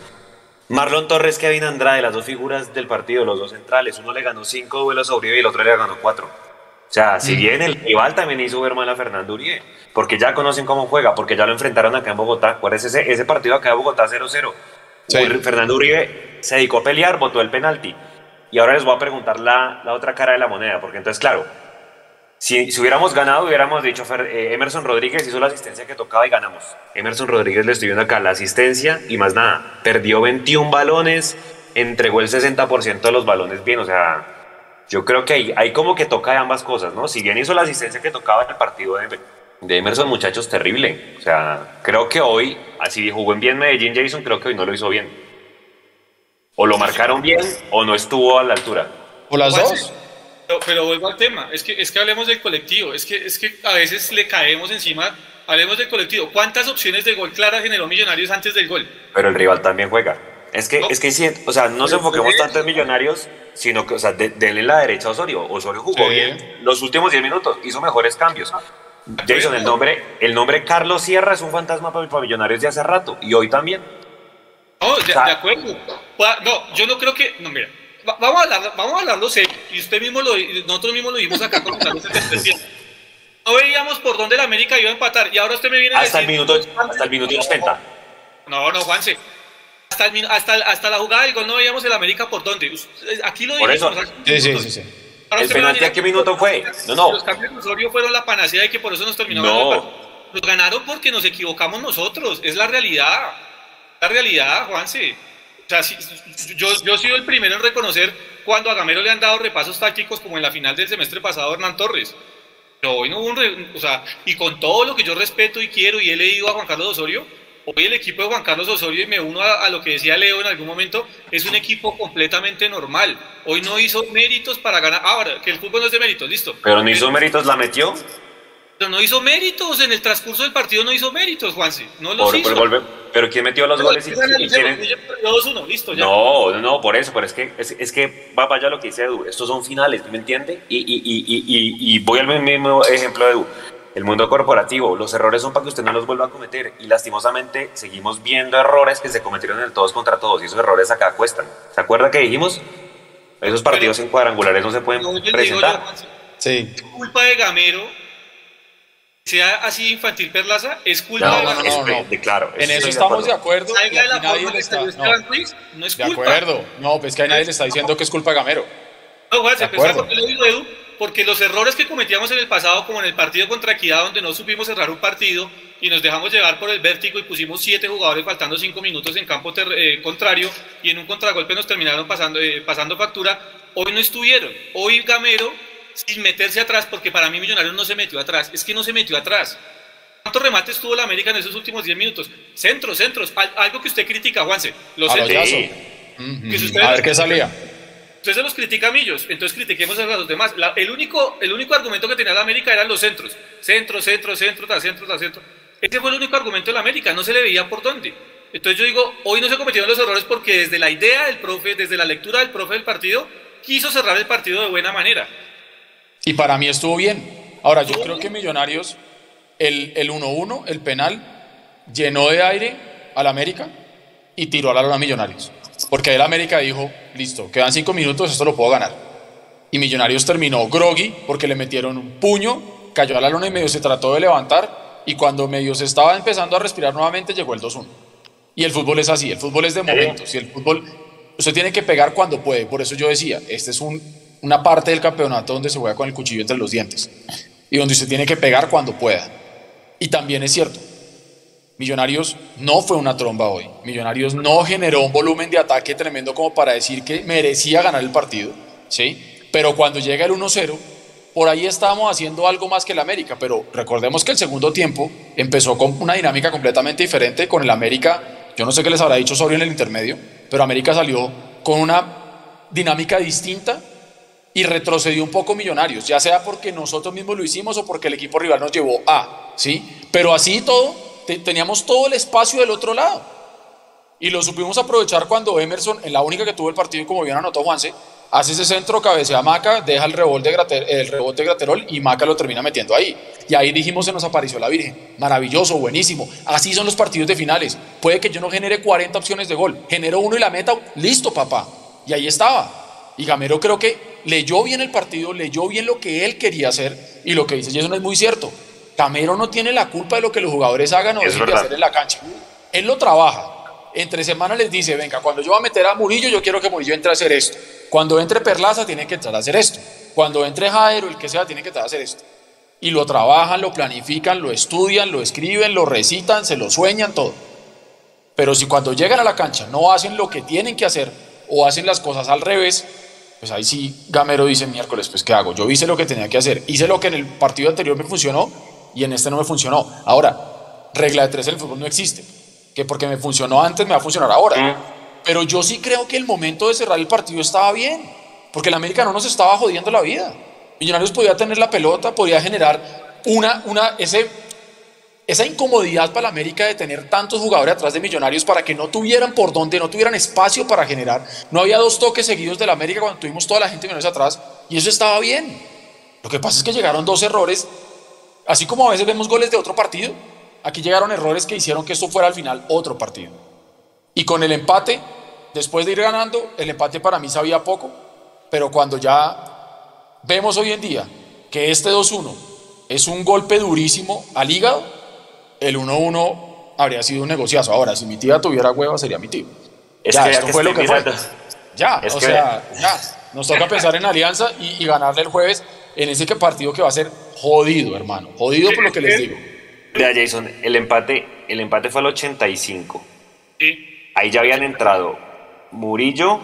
Marlon Torres, Kevin Andrade, las dos figuras del partido, los dos centrales, uno le ganó cinco duelos a Uribe y el otro le ganó cuatro. O sea, si mm. bien el rival también hizo ver mal a Fernando Uribe, porque ya conocen cómo juega, porque ya lo enfrentaron acá en Bogotá. ¿Cuál es ese, ese partido acá en Bogotá 0-0? Fernando Uribe se dedicó a pelear, votó el penalti. Y ahora les voy a preguntar la, la otra cara de la moneda, porque entonces, claro, si, hubiéramos ganado, hubiéramos dicho, eh, Emerson Rodríguez hizo la asistencia que tocaba y ganamos. Emerson Rodríguez le estoy viendo acá la asistencia y más nada. Perdió 21 balones, entregó el 60% de los balones bien. O sea, yo creo que hay, hay como que toca de ambas cosas, ¿no? Si bien hizo la asistencia que tocaba en el partido de, de Emerson, muchachos, terrible. O sea, creo que hoy, así jugó en bien Medellín Jason, creo que hoy no lo hizo bien. O lo marcaron bien o no estuvo a la altura. ¿O las dos? Pero, vuelvo al tema, es que, es que hablemos del colectivo, es que, es que a veces le caemos encima, hablemos del colectivo. ¿Cuántas opciones de gol claras generó Millonarios antes del gol? Pero el rival también juega. Es que, es que o sea, no se enfoquemos tanto en Millonarios, sino que, o sea, denle la derecha a Osorio. Osorio jugó bien los últimos 10 minutos, hizo mejores cambios. Jason, el nombre, el nombre Carlos Sierra es un fantasma para, Millonarios de hace rato, y hoy también. No, de, de acuerdo. No, yo no creo que, no, mira, vamos a hablar, vamos a hablarlo serio, y usted mismo lo, nosotros mismos lo vimos acá con Carlos No veíamos por dónde la América iba a empatar, y ahora usted me viene hasta a decir... El minuto, hasta el minuto 80. No, no, Juanse. Hasta, el, hasta, hasta la jugada del gol no veíamos el América por dónde. Aquí lo dijimos. Por eso. Sí, sí, sí. sí. ¿El penalti a qué minuto fue? No, no. Los cambios de Osorio fueron la panacea y que por eso nos terminó no. Nos ganaron porque nos equivocamos nosotros. Es la realidad. La realidad, Juanse sea, yo, yo he sido el primero en reconocer cuando a Gamero le han dado repasos tácticos como en la final del semestre pasado Hernán Torres. Pero hoy no hubo un... o sea, y con todo lo que yo respeto y quiero y he leído a Juan Carlos Osorio, hoy el equipo de Juan Carlos Osorio, y me uno a, lo que decía Leo en algún momento, es un equipo completamente normal. Hoy no hizo méritos para ganar. Ahora, que el fútbol no es de méritos, listo. Pero no hizo méritos, la metió. Pero no hizo méritos, en el transcurso del partido no hizo méritos, Juanse. No los hizo. Pero ¿quién metió los goles? Y, listo, No, no, por eso, pero es que, es, es que va para allá lo que dice Edu. Estos son finales, ¿me entiende? Y, y, y, y, voy al mismo ejemplo de Edu. El mundo corporativo, los errores son para que usted no los vuelva a cometer. Y lastimosamente seguimos viendo errores que se cometieron en el todos contra todos. Y esos errores acá cuestan. ¿Se acuerda que dijimos? Esos partidos en cuadrangulares no se pueden presentar. sí. Culpa de Gamero sea así infantil Perlaza, es culpa no, no, no, de, claro. En eso estamos de acuerdo. Y la nadie le está, no, es de acuerdo. No, pues que nadie le está diciendo que es culpa de Gamero. No, Juan, se porque lo digo Edu, porque los errores que cometíamos en el pasado, como en el partido contra Equidad, donde no supimos cerrar un partido y nos dejamos llevar por el vértigo y pusimos siete jugadores faltando cinco minutos en campo eh, contrario y en un contragolpe nos terminaron pasando, eh, pasando factura, hoy no estuvieron. Hoy Gamero sin meterse atrás, porque para mí Millonarios no se metió atrás, es que no se metió atrás. ¿Cuántos remates tuvo la América en esos últimos 10 minutos? Centros, centros, algo que usted critica, Juanse. Los centros. a ver qué salía. Usted se los critica a Millos, entonces critiquemos a los demás. el, único, el único argumento que tenía la América eran los centros. Centro, centro, centro, tras centro, tras centro. Ese fue el único argumento de la América, no se le veía por dónde. Entonces yo digo, hoy no se cometieron los errores porque desde la idea del profe, desde la lectura del profe del partido, quiso cerrar el partido de buena manera. Y para mí estuvo bien. Ahora, yo creo que Millonarios, el 1-1, el, penal, llenó de aire al América y tiró a la lona Millonarios. Porque el América dijo, listo, quedan cinco minutos, esto lo puedo ganar. Y Millonarios terminó groggy porque le metieron un puño, cayó a la lona y medio se trató de levantar y cuando medio se estaba empezando a respirar nuevamente llegó el 2-1. Y el fútbol es así, el fútbol es de momentos y el fútbol usted tiene que pegar cuando puede. Por eso yo decía, esta es un, una parte del campeonato donde se juega con el cuchillo entre los dientes y donde usted tiene que pegar cuando pueda. Y también es cierto, Millonarios no fue una tromba hoy. Millonarios no generó un volumen de ataque tremendo como para decir que merecía ganar el partido, ¿sí? Pero cuando llega el 1-0, por ahí estábamos haciendo algo más que el América, pero recordemos que el segundo tiempo empezó con una dinámica completamente diferente con el América. Yo no sé qué les habrá dicho Osorio en el intermedio, pero América salió con una dinámica distinta y retrocedió un poco Millonarios, ya sea porque nosotros mismos lo hicimos o porque el equipo rival nos llevó a, ¿sí? Pero así todo, teníamos todo el espacio del otro lado. Y lo supimos aprovechar cuando Emerson, en la única que tuvo el partido, como bien anotó Juanse, hace ese centro, cabecea Maca, deja el rebote, de el rebote de Graterol y Maca lo termina metiendo ahí. Y ahí dijimos, se nos apareció la Virgen. Maravilloso, buenísimo. Así son los partidos de finales. Puede que yo no genere 40 opciones de gol. Genero uno y la meta, listo, papá. Y ahí estaba. Y Gamero creo que leyó bien el partido, leyó bien lo que él quería hacer y lo que dice Jason es muy cierto. Gamero no tiene la culpa de lo que los jugadores hagan o dejen de hacer en la cancha. Él lo trabaja entre semanas les dice, venga, cuando yo voy a meter a Murillo, yo quiero que Murillo entre a hacer esto. Cuando entre Perlaza, tiene que entrar a hacer esto. Cuando entre Jairo, el que sea, tiene que entrar a hacer esto. Y lo trabajan, lo planifican, lo estudian, lo escriben, lo recitan, se lo sueñan, todo. Pero si cuando llegan a la cancha no hacen lo que tienen que hacer o hacen las cosas al revés, pues ahí sí Gamero dice miércoles, pues ¿qué hago? Yo hice lo que tenía que hacer, hice lo que en el partido anterior me funcionó y en este no me funcionó. Ahora, regla de tres en el fútbol no existe que porque me funcionó antes me va a funcionar ahora. Pero yo sí creo que el momento de cerrar el partido estaba bien, porque el América no nos estaba jodiendo la vida. Millonarios podía tener la pelota, podía generar una, una, ese, esa incomodidad para la América de tener tantos jugadores atrás de Millonarios para que no tuvieran por dónde, no tuvieran espacio para generar. No había dos toques seguidos de la América cuando tuvimos toda la gente Millonarios atrás y eso estaba bien. Lo que pasa es que llegaron dos errores, así como a veces vemos goles de otro partido Aquí llegaron errores que hicieron que esto fuera al final otro partido. Y con el empate, después de ir ganando, el empate para mí sabía poco, pero cuando ya vemos hoy en día que este 2-1 es un golpe durísimo al hígado, el 1-1 habría sido un negociazo. Ahora, si mi tía tuviera hueva, sería mi tío. ya, esto fue lo que fue. Ya, o sea, ya. Nos toca pensar en alianza y, y ganarle el jueves en ese partido que va a ser jodido, hermano. Jodido por lo que les digo. Vea, Jason, el empate, el empate fue al 85. Sí. Ahí ya habían entrado Murillo,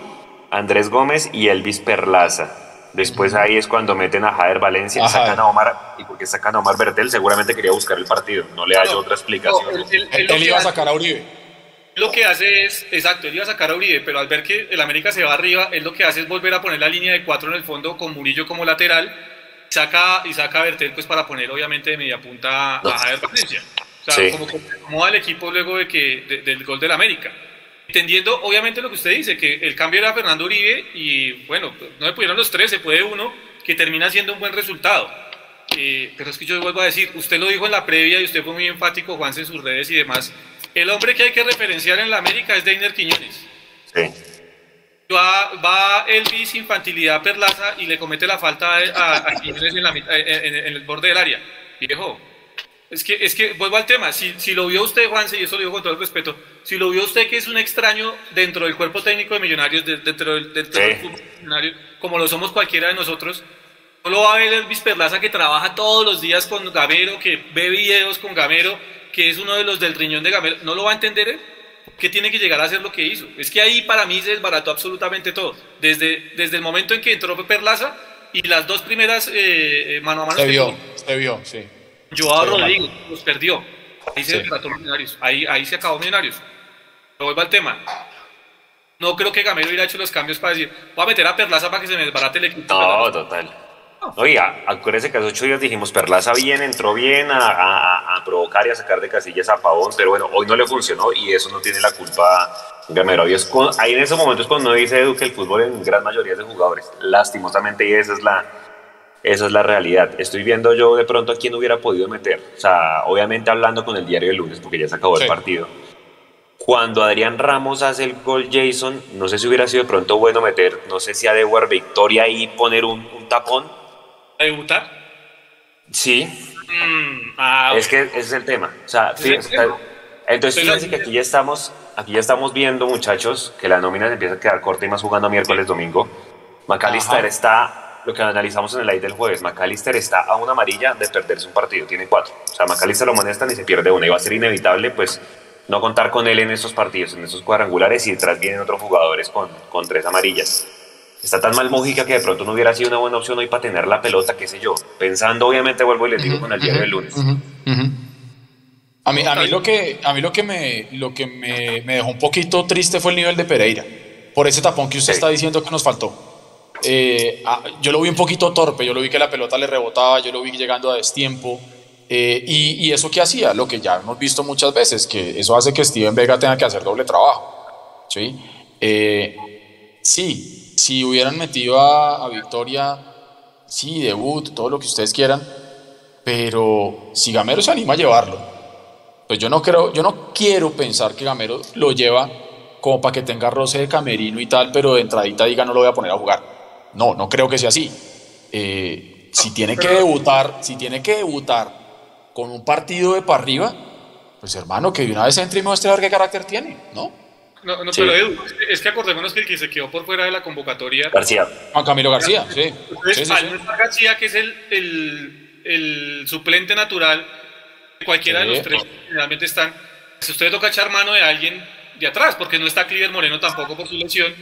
Andrés Gómez y Elvis Perlaza. Después ahí es cuando meten a Jader Valencia y sacan a Omar. ¿Y porque sacan a Omar Bertel? Seguramente quería buscar el partido. No le hay otra explicación. él, iba a sacar a Uribe. Lo que hace es, exacto, él iba a sacar a Uribe, pero al ver que el América se va arriba, él lo que hace es volver a poner la línea de cuatro en el fondo con Murillo como lateral saca, y saca a Bertel pues para poner obviamente de media punta a Javier Valencia. O sea, como, como al equipo luego de que, del gol del América. Entendiendo obviamente lo que usted dice, que el cambio era Fernando Uribe y bueno, no le pudieron los tres, se puede uno, que termina siendo un buen resultado. Eh, pero es que yo vuelvo a decir, usted lo dijo en la previa y usted fue muy enfático, Juan, en sus redes y demás. El hombre que hay que referenciar en la América es Deiner Quiñones. Sí va, va Elvis infantilidad Perlaza y le comete la falta a, a Quiñones en, el borde del área. Viejo, es que, es que vuelvo al tema, si, si lo vio usted, Juanse, y eso lo digo con todo el respeto, si lo vio usted que es un extraño dentro del cuerpo técnico de Millonarios, dentro, del, dentro del millonario, como lo somos cualquiera de nosotros, no lo va a ver Elvis Perlaza que trabaja todos los días con Gamero, que ve videos con Gamero, que es uno de los del riñón de Gamero, ¿no lo va a entender él? que tiene que llegar a hacer lo que hizo. Es que ahí para mí se desbarató absolutamente todo. Desde, desde el momento en que entró Perlaza y las dos primeras eh, eh, mano a mano. Se vio, se vio, sí. Joao Rodríguez los perdió. Ahí se desbarató Millonarios. Ahí, ahí se acabó Millonarios. Pero vuelvo al tema. No creo que Gamero hubiera hecho los cambios para decir, voy a meter a Perlaza para que se me desbarate el equipo. No, total. Oye, acuérdese que hace ocho días dijimos, Perlaza bien, entró bien a, provocar y a sacar de casillas a Pavón, pero bueno, hoy no le funcionó y eso no tiene la culpa Gamero. ahí en esos momentos cuando dice Edu que el fútbol en gran mayoría es de jugadores, lastimosamente, y esa es la, esa es la realidad. Estoy viendo yo de pronto a quién hubiera podido meter. O sea, obviamente hablando con el diario de lunes, porque ya se acabó el partido. Cuando Adrián Ramos hace el gol Jason, no sé si hubiera sido de pronto bueno meter, no sé si a Dewar Victoria y poner un, tapón. ¿A debutar? Sí. Mm, ah, es que ese es el tema. O sea, entonces fíjense que aquí ya estamos, aquí ya estamos viendo, muchachos, que la nómina se empieza a quedar corta y más jugando miércoles, domingo. McAllister está lo que analizamos en el live del jueves, McAllister está a una amarilla de perderse un partido, tiene cuatro. O sea, McAllister lo molestan y se pierde una. Y va a ser inevitable, pues, no contar con él en esos partidos, en esos cuadrangulares, y detrás vienen otros jugadores con, con tres amarillas. Está tan mal Mojica que de pronto no hubiera sido una buena opción hoy para tener la pelota, qué sé yo. Pensando, obviamente, vuelvo y les digo con el día del lunes. A mí, a mí lo que, a mí lo que, me, lo que me, me, dejó un poquito triste fue el nivel de Pereira, por ese tapón que usted está diciendo que nos faltó. Eh, ah, yo lo vi un poquito torpe, yo lo vi que la pelota le rebotaba, yo lo vi llegando a destiempo. Eh, y, eso que hacía, lo que ya hemos visto muchas veces, que eso hace que Steven Vega tenga que hacer doble trabajo. ¿sí? Eh, sí, si hubieran metido a, Victoria, sí, debut, todo lo que ustedes quieran, pero si Gamero se anima a llevarlo, pues yo no, creo, yo no quiero pensar que Gamero lo lleva como para que tenga roce de camerino y tal, pero de entradita diga no lo voy a poner a jugar. No, no creo que sea así. Eh, si tiene que debutar, si tiene que debutar con un partido de para arriba, pues hermano, que de una vez entre y muestre a ver qué carácter tiene, ¿no? No, no pero Edu, es que acordémonos que el que se quedó por fuera de la convocatoria. García. Juan Camilo García, sí. Entonces, García, que es el, el, el, suplente natural de cualquiera de los tres que generalmente están. Si usted toca echar mano de alguien de atrás, porque no está Cliver Moreno tampoco por su lesión,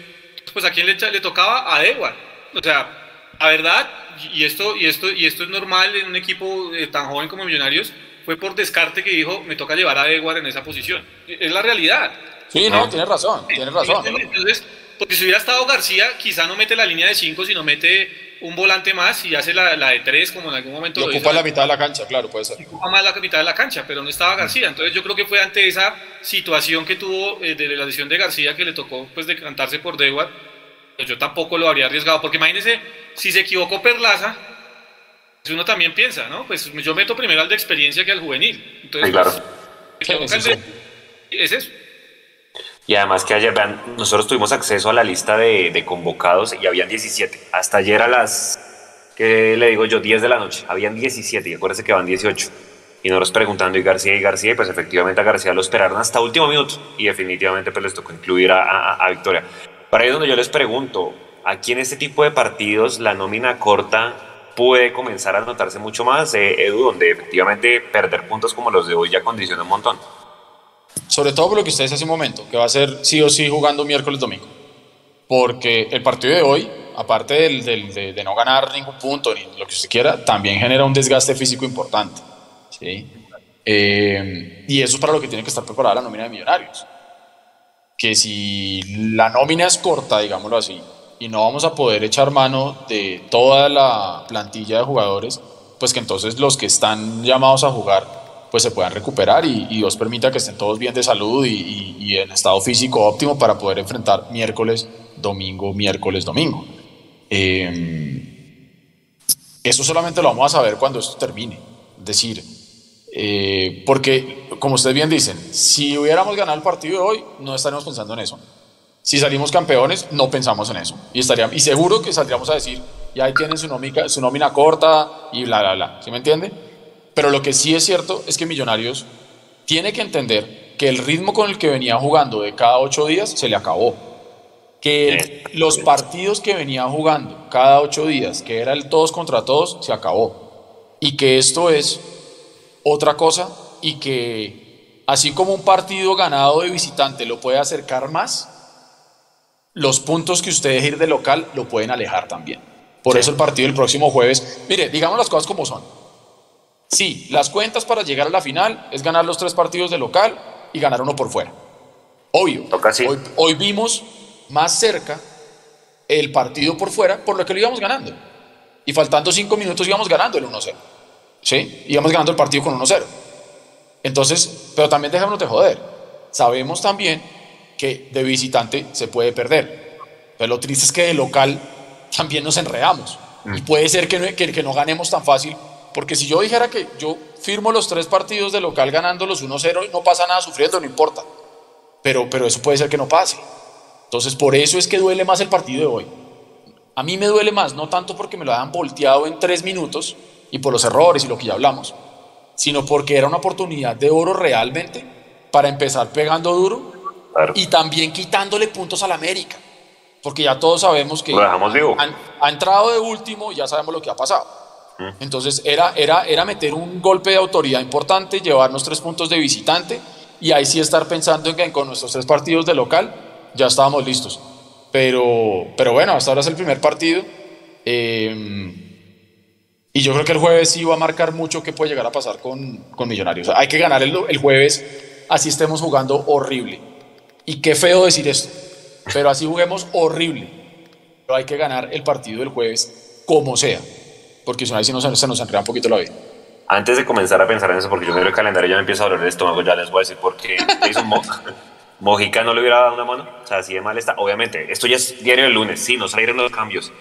pues a quién le, le tocaba a Dewar. O sea, la verdad, y esto, y esto, y esto es normal en un equipo eh, tan joven como Millonarios, fue por descarte que dijo, me toca llevar a Edward en esa posición. Es la realidad. Sí, no, tienes razón, tienes razón. Entonces, porque si hubiera estado García, quizá no mete la línea de 5, sino mete un volante más y hace la, la de 3, como en algún momento. lo ocupa la mitad de la cancha, claro, puede ser. Ocupa más la mitad de la cancha, pero no estaba García. Entonces yo creo que fue ante esa situación que tuvo eh, de la decisión de García que le tocó pues decantarse por Dewar yo tampoco lo habría arriesgado, porque imagínese, si se equivocó Perlaza, pues uno también piensa, ¿no? Pues yo meto primero al de experiencia que al juvenil. Entonces, claro. Pues, es eso. Y además que ayer, vean, nosotros tuvimos acceso a la lista de, convocados y habían 17. Hasta ayer a las, ¿qué le digo yo? 10 de la noche. Habían 17 y acuérdense que van 18. Y nosotros preguntando, ¿y García y García? pues efectivamente a García lo esperaron hasta último minuto. Y definitivamente pues les tocó incluir a, a Victoria. Para ahí es donde yo les pregunto, aquí en este tipo de partidos la nómina corta puede comenzar a notarse mucho más, eh, Edu, donde efectivamente perder puntos como los de hoy ya condiciona un montón. Sobre todo por lo que ustedes hace un momento, que va a ser sí o sí jugando miércoles domingo. Porque el partido de hoy, aparte del, de, no ganar ningún punto ni lo que usted quiera, también genera un desgaste físico importante. ¿sí? Eh, y eso es para lo que tiene que estar preparada la nómina de millonarios que si la nómina es corta, digámoslo así, y no vamos a poder echar mano de toda la plantilla de jugadores, pues que entonces los que están llamados a jugar pues se puedan recuperar y, Dios permita que estén todos bien de salud y, en estado físico óptimo para poder enfrentar miércoles, domingo, miércoles, domingo. Em, eso solamente lo vamos a saber cuando esto termine. Es decir, eh, porque, como ustedes bien dicen, si hubiéramos ganado el partido de hoy, no estaríamos pensando en eso. Si salimos campeones, no pensamos en eso. Y, estaríamos, y seguro que saldríamos a decir, ya ahí tienen su nómina, su nómina corta y bla, bla, bla. ¿Sí me entiende? Pero lo que sí es cierto es que Millonarios tiene que entender que el ritmo con el que venía jugando de cada ocho días se le acabó. Que los partidos que venía jugando cada ocho días, que era el todos contra todos, se acabó. Y que esto es otra cosa y que así como un partido ganado de visitante lo puede acercar más, los puntos que ustedes ir de local lo pueden alejar también. Por eso el partido del próximo jueves, mire, digamos las cosas como son. Sí, las cuentas para llegar a la final es ganar los tres partidos de local y ganar uno por fuera. Obvio. Hoy, hoy vimos más cerca el partido por fuera por lo que lo íbamos ganando. y faltando cinco minutos íbamos ganando el 1-0. ¿Sí? Íbamos ganando el partido con 1-0. Entonces, pero también dejémonos de joder. Sabemos también que de visitante se puede perder. Pero lo triste es que de local también nos enredamos. Y puede ser que no, que, que no ganemos tan fácil. Porque si yo dijera que yo firmo los tres partidos de local ganándolos 1-0 y no pasa nada sufriendo, no importa. Pero, pero eso puede ser que no pase. Entonces, por eso es que duele más el partido de hoy. A mí me duele más, no tanto porque me lo hayan volteado en tres minutos y por los errores y lo que ya hablamos, sino porque era una oportunidad de oro realmente para empezar pegando duro y también quitándole puntos al América. Porque ya todos sabemos que ha entrado de último y ya sabemos lo que ha pasado. Mm. Entonces era, era, era meter un golpe de autoridad importante, llevarnos tres puntos de visitante y ahí sí estar pensando en que con nuestros tres partidos de local ya estábamos listos. Pero, pero bueno, hasta ahora es el primer partido. Eh, y yo creo que el jueves sí va a marcar mucho qué puede llegar a pasar con, con Millonarios. hay que ganar el, el, jueves, así estemos jugando horrible. Y qué feo decir esto, pero así juguemos horrible. Pero hay que ganar el partido del jueves como sea, porque si no, ahí sí nos, se nos enreda un poquito la vida. Antes de comenzar a pensar en eso, porque yo miro el calendario ya me empiezo a doler el estómago, ya les voy a decir por qué hizo *laughs* Mojica no le hubiera dado una mano, o sea, así de mal está. Obviamente, esto ya es diario el lunes, sí, no salieron los cambios.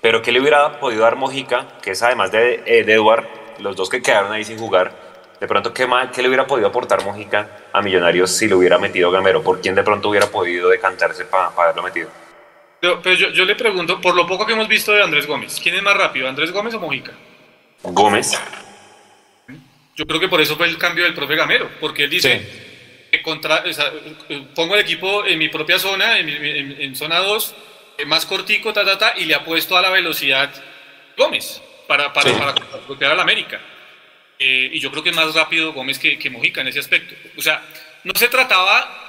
Pero ¿qué le hubiera podido dar Mojica, que es además de, eh, de Eduard, los dos que quedaron ahí sin jugar? De pronto, ¿qué, mal, ¿qué le hubiera podido aportar Mojica a Millonarios si le hubiera metido Gamero? ¿Por quién de pronto hubiera podido decantarse para haberlo metido? Pero, yo, yo, le pregunto, por lo poco que hemos visto de Andrés Gómez, ¿quién es más rápido, Andrés Gómez o Mojica? Gómez. Yo creo que por eso fue el cambio del profe Gamero, porque él dice, contra, pongo el equipo en mi propia zona, en, zona 2, eh, más cortico, ta, ta, ta, y le apuesto a la velocidad Gómez para, para, para golpear al América. Eh, y yo creo que es más rápido Gómez que, que, Mojica en ese aspecto. O sea, no se trataba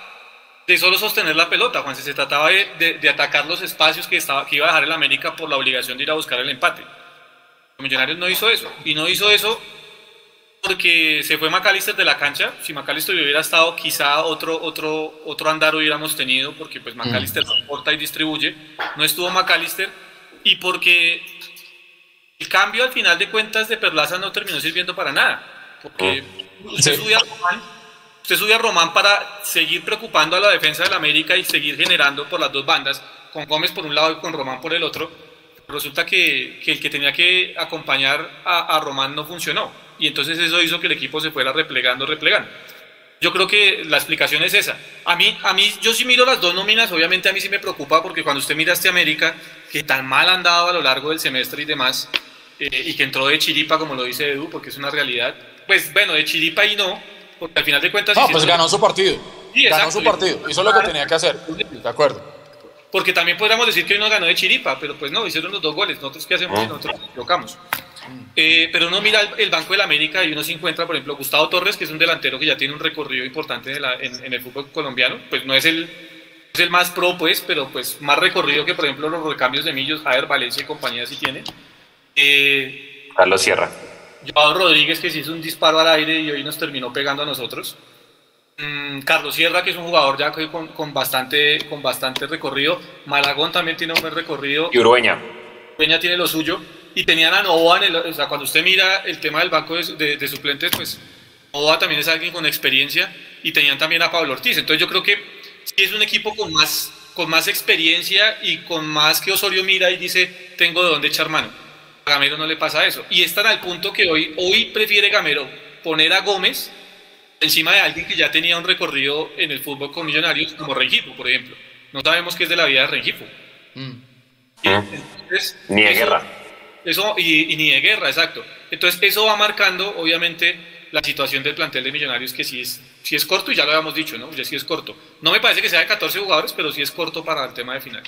de solo sostener la pelota, Juan, se trataba de, de, atacar los espacios que, estaba, que iba a dejar el América por la obligación de ir a buscar el empate. Millonarios no hizo eso, y no hizo eso porque se fue McAllister de la cancha. Si McAllister hubiera estado, quizá otro, otro, otro andar hubiéramos tenido, porque pues McAllister mm. y distribuye. No estuvo McAllister y porque el cambio al final de cuentas de Perlaza no terminó sirviendo para nada. Porque mm. usted, sube a Román, usted sube a Román para seguir preocupando a la defensa del América y seguir generando por las dos bandas, con Gómez por un lado y con Román por el otro. Resulta que, que el que tenía que acompañar a, a Román no funcionó y entonces eso hizo que el equipo se fuera replegando, replegando. Yo creo que la explicación es esa. A mí, a mí, yo sí miro las dos nóminas, obviamente a mí sí me preocupa porque cuando usted mira este América, que tan mal han dado a lo largo del semestre y demás, eh, y que entró de chiripa, como lo dice Edu, porque es una realidad, pues bueno, de chiripa y no, porque al final de cuentas... No, pues ganó su partido. ganó su partido, hizo lo que tenía que hacer, de acuerdo. Porque también podríamos decir que hoy no ganó de chiripa, pero pues no, hicieron los dos goles, nosotros qué hacemos, nosotros nos equivocamos. Eh, pero uno mira el, Banco del América y uno se encuentra, por ejemplo, Gustavo Torres, que es un delantero que ya tiene un recorrido importante en, el fútbol colombiano. Pues no es el, es el más pro, pues, pero pues más recorrido que, por ejemplo, los recambios de Millos, Javier Valencia y compañía sí tiene. Eh, Carlos Sierra. Joao Rodríguez, que sí hizo un disparo al aire y hoy nos terminó pegando a nosotros. Mm, Carlos Sierra, que es un jugador ya con, con, bastante, con bastante recorrido. Malagón también tiene un buen recorrido. Y Urueña. Urueña tiene lo suyo y tenían a Novoa, en el, o sea, cuando usted mira el tema del banco de, suplentes, pues Novoa también es alguien con experiencia y tenían también a Pablo Ortiz. Entonces yo creo que sí es un equipo con más, con más experiencia y con más que Osorio mira y dice, tengo de dónde echar mano. A Gamero no le pasa eso. Y están al punto que hoy, hoy prefiere Gamero poner a Gómez encima de alguien que ya tenía un recorrido en el fútbol con Millonarios, como Rengifo, por ejemplo. No sabemos qué es de la vida de Rengifo. Mm. Ni de guerra. Eso, y, ni de guerra, exacto. Entonces, eso va marcando, obviamente, la situación del plantel de Millonarios, que sí es, sí es corto, y ya lo habíamos dicho, ¿no? Ya sí es corto. No me parece que sea de 14 jugadores, pero sí es corto para el tema de final.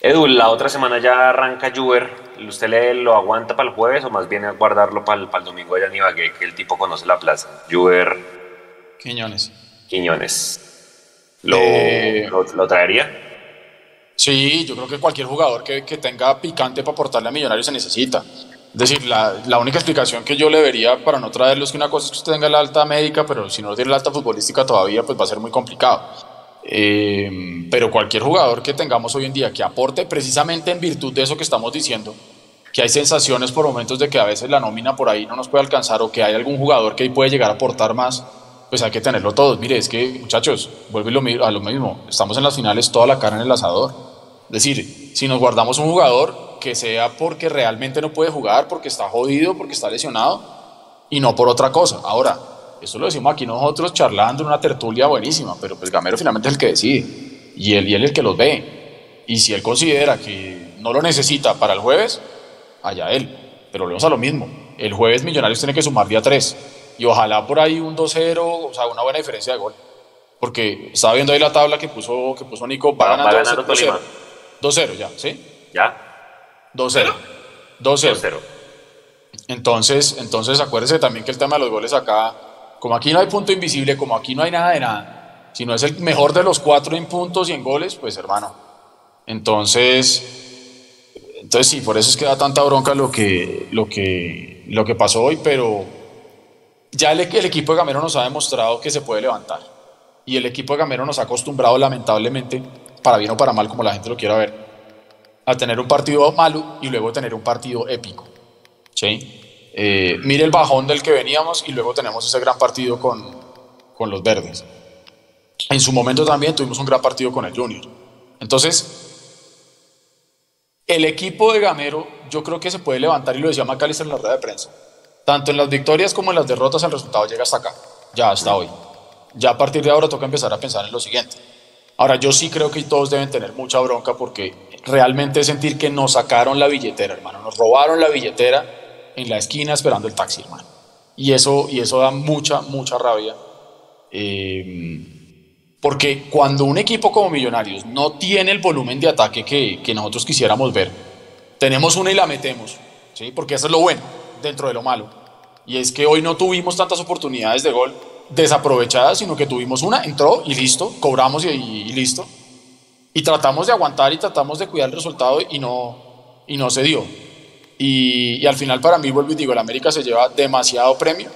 Edu, la otra semana ya arranca Juber. ¿Usted le, lo aguanta para el jueves o más bien guardarlo para el, para el domingo allá en Ibagué, que el tipo conoce la plaza? Juber. Quiñones. Quiñones. ¿Lo, eh, lo traería? Sí, yo creo que cualquier jugador que, que tenga picante para aportarle a Millonarios se necesita. Es decir, la, la, única explicación que yo le vería para no traerlo es que una cosa es que usted tenga la alta médica, pero si no tiene la alta futbolística todavía, pues va a ser muy complicado. Eh, pero cualquier jugador que tengamos hoy en día que aporte precisamente en virtud de eso que estamos diciendo, que hay sensaciones por momentos de que a veces la nómina por ahí no nos puede alcanzar o que hay algún jugador que ahí puede llegar a aportar más, pues hay que tenerlo todos. Mire, es que, muchachos, vuelve a lo mismo, estamos en las finales toda la cara en el asador. Es decir, si nos guardamos un jugador, que sea porque realmente no puede jugar, porque está jodido, porque está lesionado, y no por otra cosa. Ahora, eso lo decimos aquí nosotros charlando en una tertulia buenísima, pero pues Gamero finalmente es el que decide, y él, y él es el que los ve. Y si él considera que no lo necesita para el jueves, allá él. Pero volvemos a lo mismo. El jueves Millonarios tiene que sumar día 3. Y ojalá por ahí un 2-0, o sea, una buena diferencia de gol. Porque estaba viendo ahí la tabla que puso, que puso Nico. Va, ganando 2-0. 2-0 ya, ¿sí? ¿Ya? 2-0. 2-0. Entonces, entonces acuérdese también que el tema de los goles acá, como aquí no hay punto invisible, como aquí no hay nada de nada, si no es el mejor de los cuatro en puntos y en goles, pues hermano. Entonces, entonces sí, por eso es que da tanta bronca lo que, lo que, lo que pasó hoy, pero ya el, el equipo de Gamero nos ha demostrado que se puede levantar. Y el equipo de Gamero nos ha acostumbrado lamentablemente, para bien o para mal, como la gente lo quiera ver, a tener un partido malo y luego tener un partido épico. ¿sí? Eh, mire el bajón del que veníamos y luego tenemos ese gran partido con, con los verdes. En su momento también tuvimos un gran partido con el Junior. Entonces, el equipo de Gamero yo creo que se puede levantar y lo decía Macalister en la rueda de prensa. Tanto en las victorias como en las derrotas el resultado llega hasta acá, ya hasta hoy. Ya a partir de ahora toca empezar a pensar en lo siguiente. Ahora yo sí creo que todos deben tener mucha bronca porque realmente sentir que nos sacaron la billetera, hermano. Nos robaron la billetera en la esquina esperando el taxi, hermano. Y eso, y eso da mucha, mucha rabia. Eh, porque cuando un equipo como Millonarios no tiene el volumen de ataque que, que nosotros quisiéramos ver, tenemos una y la metemos, ¿sí? porque eso es lo bueno dentro de lo malo. Y es que hoy no tuvimos tantas oportunidades de gol desaprovechadas, sino que tuvimos una, entró y listo, cobramos y, listo. Y tratamos de aguantar y tratamos de cuidar el resultado y no, y no se dio. Y, y al final para mí, vuelvo y digo, el América se lleva demasiado premio,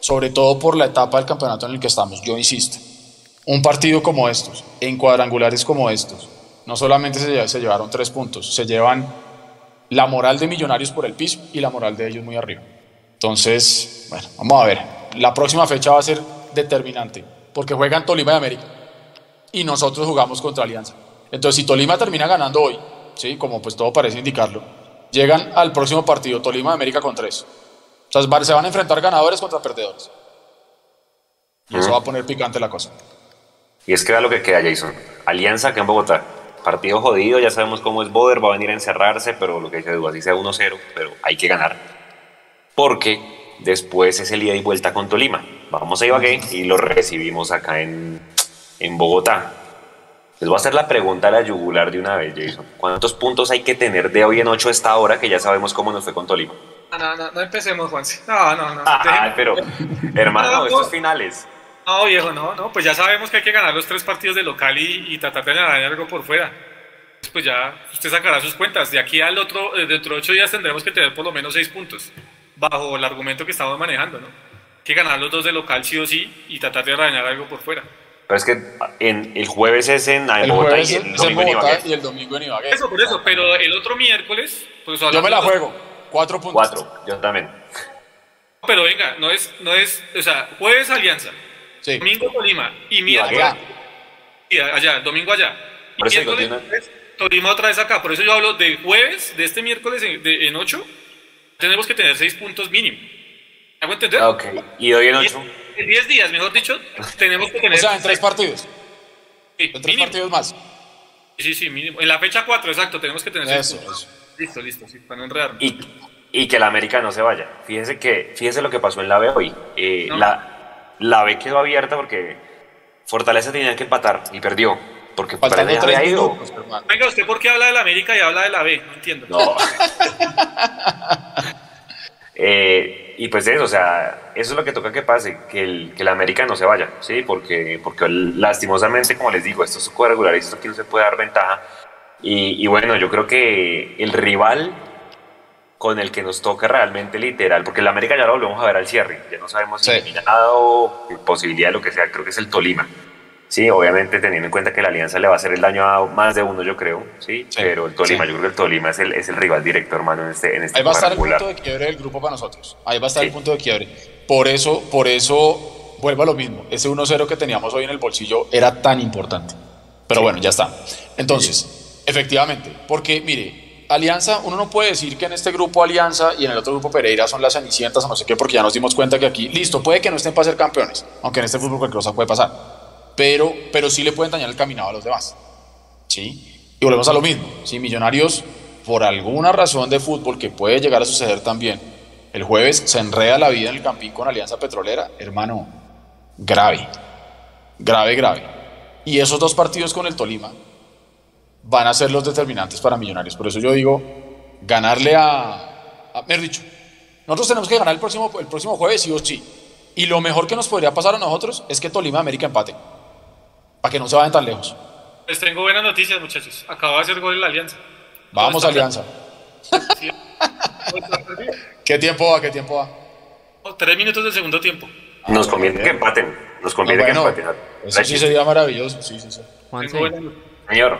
sobre todo por la etapa del campeonato en el que estamos, yo insisto un partido como estos, en cuadrangulares como estos, no solamente se, llevaron tres puntos, se llevan la moral de Millonarios por el piso y la moral de ellos muy arriba. Entonces, bueno, vamos a ver. La próxima fecha va a ser determinante, porque juegan Tolima y América y nosotros jugamos contra Alianza. Entonces, si Tolima termina ganando hoy, ¿sí? como pues todo parece indicarlo, llegan al próximo partido Tolima y América con tres. O sea, se van a enfrentar ganadores contra perdedores. Y eso va a poner picante la cosa. Y es que era lo que queda, Jason. Alianza acá en Bogotá. Partido jodido, ya sabemos cómo es Boder, va a venir a encerrarse, pero lo que dice Edu, así sea 1-0, pero hay que ganar. Porque después es el ida y vuelta con Tolima. Vamos a Ibagué y lo recibimos acá en, en Bogotá. Les voy a hacer la pregunta a la yugular de una vez, Jason. ¿Cuántos puntos hay que tener de hoy en 8 esta hora que ya sabemos cómo nos fue con Tolima? No, no, no, no empecemos, Juanse. No, no, no. *laughs* Ah, pero, hermano, estos finales. No, viejo, no, no, pues ya sabemos que hay que ganar los tres partidos de local y, tratar de ganar algo por fuera. Pues ya usted sacará sus cuentas. De aquí al otro, eh, dentro de ocho días tendremos que tener por lo menos seis puntos, bajo el argumento que estamos manejando, ¿no? Hay que ganar los dos de local sí o sí y tratar de arañar algo por fuera. Pero es que en, el jueves es en, el Bogotá, y el, domingo en Ibagué. y el domingo en Ibagué. Eso, por eso, pero el otro miércoles... Pues yo me la juego, cuatro puntos. Cuatro, yo también. Pero venga, no es, no es, o sea, jueves Alianza, Domingo Tolima y miércoles. Allá. allá, domingo allá. Y miércoles Tolima otra vez acá. Por eso yo hablo de jueves, de este miércoles en, de, 8, tenemos que tener 6 puntos mínimo. ¿Hago entender? Ok, y hoy en 8. En 10 días, mejor dicho, tenemos que tener. O sea, en 3 partidos. Sí, en 3 partidos más. Sí, sí, mínimo. En la fecha 4, exacto, tenemos que tener eso, eso. Listo, listo, sí, para no enredarnos. Y, y que la América no se vaya. Fíjese que, fíjese lo que pasó en la B hoy. Eh, la, la B quedó abierta porque Fortaleza tenía que empatar y perdió. Porque Faltando había ido. Venga, ¿usted por qué habla de la América y habla de la B? No entiendo. No. *laughs* Eh, y pues eso, o sea, eso es lo que toca que pase, que el, que la América no se vaya, ¿sí? Porque, porque lastimosamente, como les digo, esto es cuadrangular y esto aquí no se puede dar ventaja. Y, y bueno, yo creo que el rival con el que nos toca realmente literal, porque el América ya lo volvemos a ver al cierre, ya no sabemos si eliminado, posibilidad de lo que sea, creo que es el Tolima. Sí, obviamente teniendo en cuenta que la alianza le va a hacer el daño a más de uno, yo creo, sí, pero el Tolima, yo creo que el Tolima es el, es el rival directo, hermano, en este, en este Ahí va a estar el punto de quiebre del grupo para nosotros. Ahí va a estar el punto de quiebre. Por eso, por eso, vuelvo a lo mismo. Ese 1-0 que teníamos hoy en el bolsillo era tan importante. Pero bueno, ya está. Entonces, efectivamente, porque mire, Alianza, uno no puede decir que en este grupo Alianza y en el otro grupo Pereira son las cenicientas o no sé qué, porque ya nos dimos cuenta que aquí, listo, puede que no estén para ser campeones, aunque en este fútbol cualquier cosa puede pasar pero, pero sí le pueden dañar el caminado a los demás. ¿sí? Y volvemos a lo mismo. Si Millonarios, por alguna razón de fútbol que puede llegar a suceder también, el jueves se enreda la vida en el Campín con Alianza Petrolera, hermano, grave, grave, grave. Y esos dos partidos con el Tolima van a ser los determinantes para Millonarios. Por eso yo digo, ganarle a... a mejor dicho, nosotros tenemos que ganar el próximo, el próximo jueves, sí o sí. Y lo mejor que nos podría pasar a nosotros es que Tolima América empate para que no se vayan tan lejos. Les tengo buenas noticias, muchachos. Acaba de hacer gol en la Alianza. Vamos, Alianza. *laughs* ¿Qué tiempo va? ¿Qué tiempo va? Oh, tres minutos del segundo tiempo. Nos conviene que empaten. Nos conviene que empaten. Eso sí sería maravilloso. Sí, sí, sí. Señor.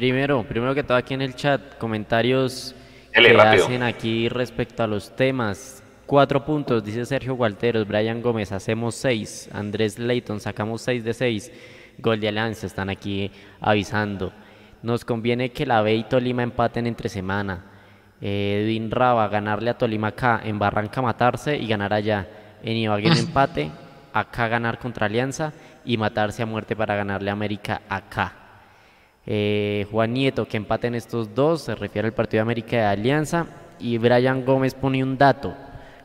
Primero, primero que todo aquí en el chat, comentarios que hacen aquí respecto a los temas. Cuatro puntos, dice Sergio Gualteros, Brian Gómez, hacemos seis. Andrés Leighton, sacamos seis de seis. Gol de Alianza, están aquí avisando. Nos conviene que la B y Tolima empaten entre semana. Edwin Raba, ganarle a Tolima acá, en Barranca matarse y ganar allá. En Ibagué *laughs* empate, acá ganar contra Alianza y matarse a muerte para ganarle a América acá. Eh, Juan Nieto, que empaten estos dos, se refiere al partido de América de Alianza. Y Brian Gómez pone un dato.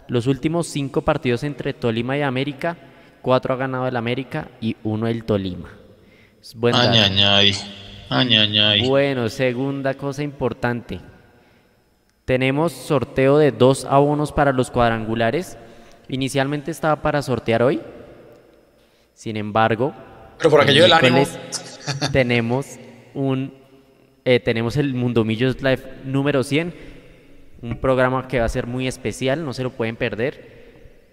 Los últimos cinco partidos entre Tolima y América, cuatro ha ganado el América y uno el Tolima. Bueno, Bueno, segunda cosa importante. Tenemos sorteo de dos abonos para los cuadrangulares. Inicialmente estaba para sortear hoy. Sin embargo, pero por aquello del ánimo. tenemos un eh, tenemos el Mundo Millos Live número 100 un programa que va a ser muy especial, no se lo pueden perder.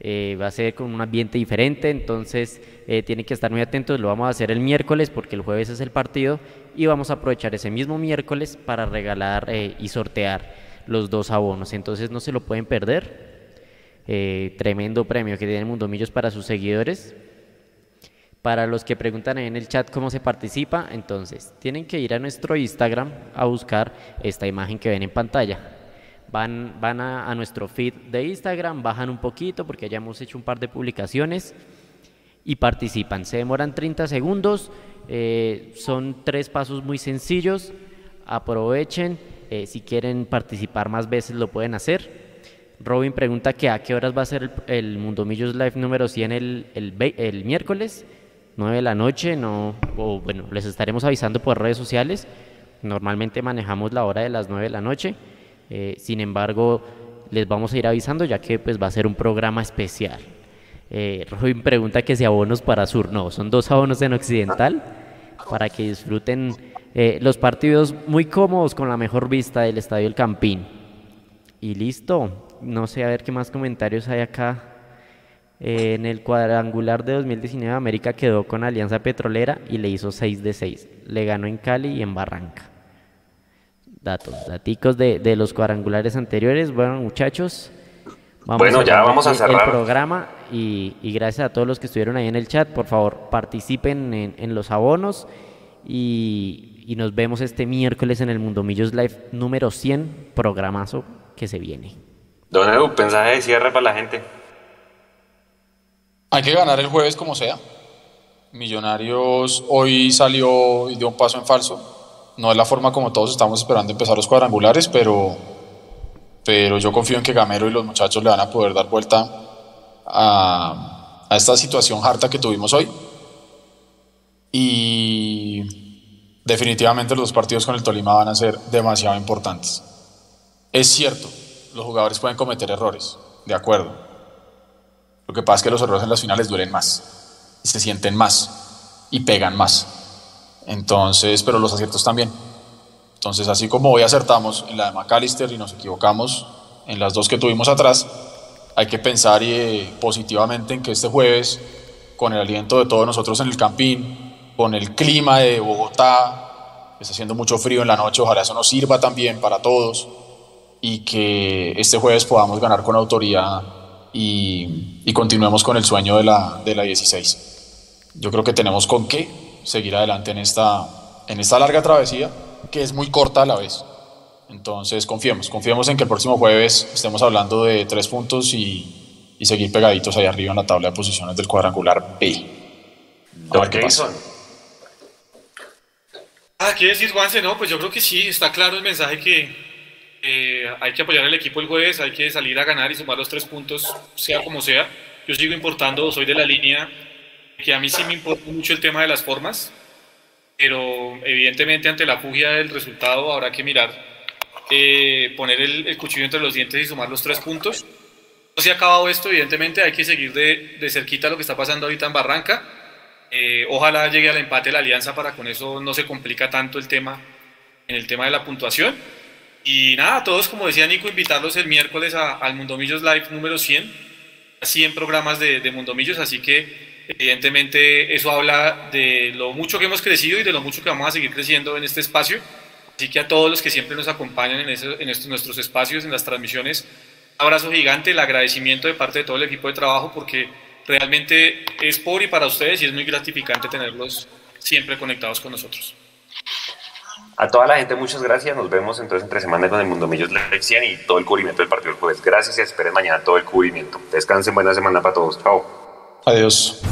Eh, va a ser con un ambiente diferente, entonces eh, tienen que estar muy atentos. Lo vamos a hacer el miércoles porque el jueves es el partido y vamos a aprovechar ese mismo miércoles para regalar eh, y sortear los dos abonos. Entonces no se lo pueden perder. tremendo premio que tiene Mundo Millos para sus seguidores. Para los que preguntan en el chat cómo se participa, entonces tienen que ir a nuestro Instagram a buscar esta imagen que ven en pantalla van, van a, nuestro feed de Instagram, bajan un poquito porque ya hemos hecho un par de publicaciones y participan. Se demoran 30 segundos, eh, son tres pasos muy sencillos, aprovechen, eh, si quieren participar más veces lo pueden hacer. Robin pregunta que a qué horas va a ser el, Mundo Millos Live número 100 el, el, el, miércoles, 9 de la noche, no, o bueno, les estaremos avisando por redes sociales. Normalmente manejamos la hora de las 9 de la noche. Eh, sin embargo, les vamos a ir avisando ya que pues va a ser un programa especial. Eh, Robin pregunta que si abonos para Sur. No, son dos abonos en Occidental para que disfruten eh, los partidos muy cómodos con la mejor vista del Estadio El Campín. Y listo. No sé a ver qué más comentarios hay acá. En el cuadrangular de 2019 América quedó con Alianza Petrolera y le hizo 6 de 6. Le ganó en Cali y en Barranca datos, daticos de, de los cuadrangulares anteriores. Bueno, muchachos, vamos bueno, a ya vamos a cerrar el programa y, y, gracias a todos los que estuvieron ahí en el chat. Por favor, participen en, en los abonos y, y, nos vemos este miércoles en el Mundo Millos Live número 100, programazo que se viene. Don Edu, mensaje de cierre para la gente. Hay que ganar el jueves como sea. Millonarios hoy salió y dio un paso en falso no es la forma como todos estamos esperando empezar los cuadrangulares, pero, pero yo confío en que Gamero y los muchachos le van a poder dar vuelta a, a esta situación harta que tuvimos hoy. Y definitivamente los dos partidos con el Tolima van a ser demasiado importantes. Es cierto, los jugadores pueden cometer errores, de acuerdo. Lo que pasa es que los errores en las finales duelen más, y se sienten más y pegan más. Entonces, pero los aciertos también. Entonces, así como hoy acertamos en la de McAllister y nos equivocamos en las dos que tuvimos atrás, hay que pensar eh, positivamente en que este jueves con el aliento de todos nosotros en el campín, con el clima de Bogotá, está haciendo mucho frío en la noche, ojalá eso nos sirva también para todos y que este jueves podamos ganar con autoridad y, y continuemos con el sueño de la, de la 16. Yo creo que tenemos con qué seguir adelante en esta, en esta larga travesía, que es muy corta a la vez. Entonces confiemos, confiemos en que el próximo jueves estemos hablando de tres puntos y, y seguir pegaditos ahí arriba en la tabla de posiciones del cuadrangular B. A ver qué pasa. Ah, ¿qué decir, Juanse? No, pues yo creo que sí, está claro el mensaje que eh, hay que apoyar al equipo el jueves, hay que salir a ganar y sumar los tres puntos, sea como sea. Yo sigo importando, soy de la línea que a mí sí me importa mucho el tema de las formas, pero evidentemente ante la fugia del resultado habrá que mirar, eh, poner el, el, cuchillo entre los dientes y sumar los tres puntos. No se ha acabado esto, evidentemente hay que seguir de, de cerquita lo que está pasando ahorita en Barranca. Eh, ojalá llegue al empate la alianza para con eso no se complica tanto el tema en el tema de la puntuación. Y nada, todos, como decía Nico, invitarlos el miércoles a, al Mundomillos Live número 100, 100 programas de, de Mundomillos, así que evidentemente eso habla de lo mucho que hemos crecido y de lo mucho que vamos a seguir creciendo en este espacio. Así que a todos los que siempre nos acompañan en, en estos nuestros espacios, en las transmisiones, un abrazo gigante, el agradecimiento de parte de todo el equipo de trabajo, porque realmente es por y para ustedes y es muy gratificante tenerlos siempre conectados con nosotros. A toda la gente, muchas gracias. Nos vemos entonces entre semana con el Mundo Millos Lección y todo el cubrimiento del partido del jueves. Gracias y esperen mañana todo el cubrimiento. Descansen, buena semana para todos. Chao. Adiós.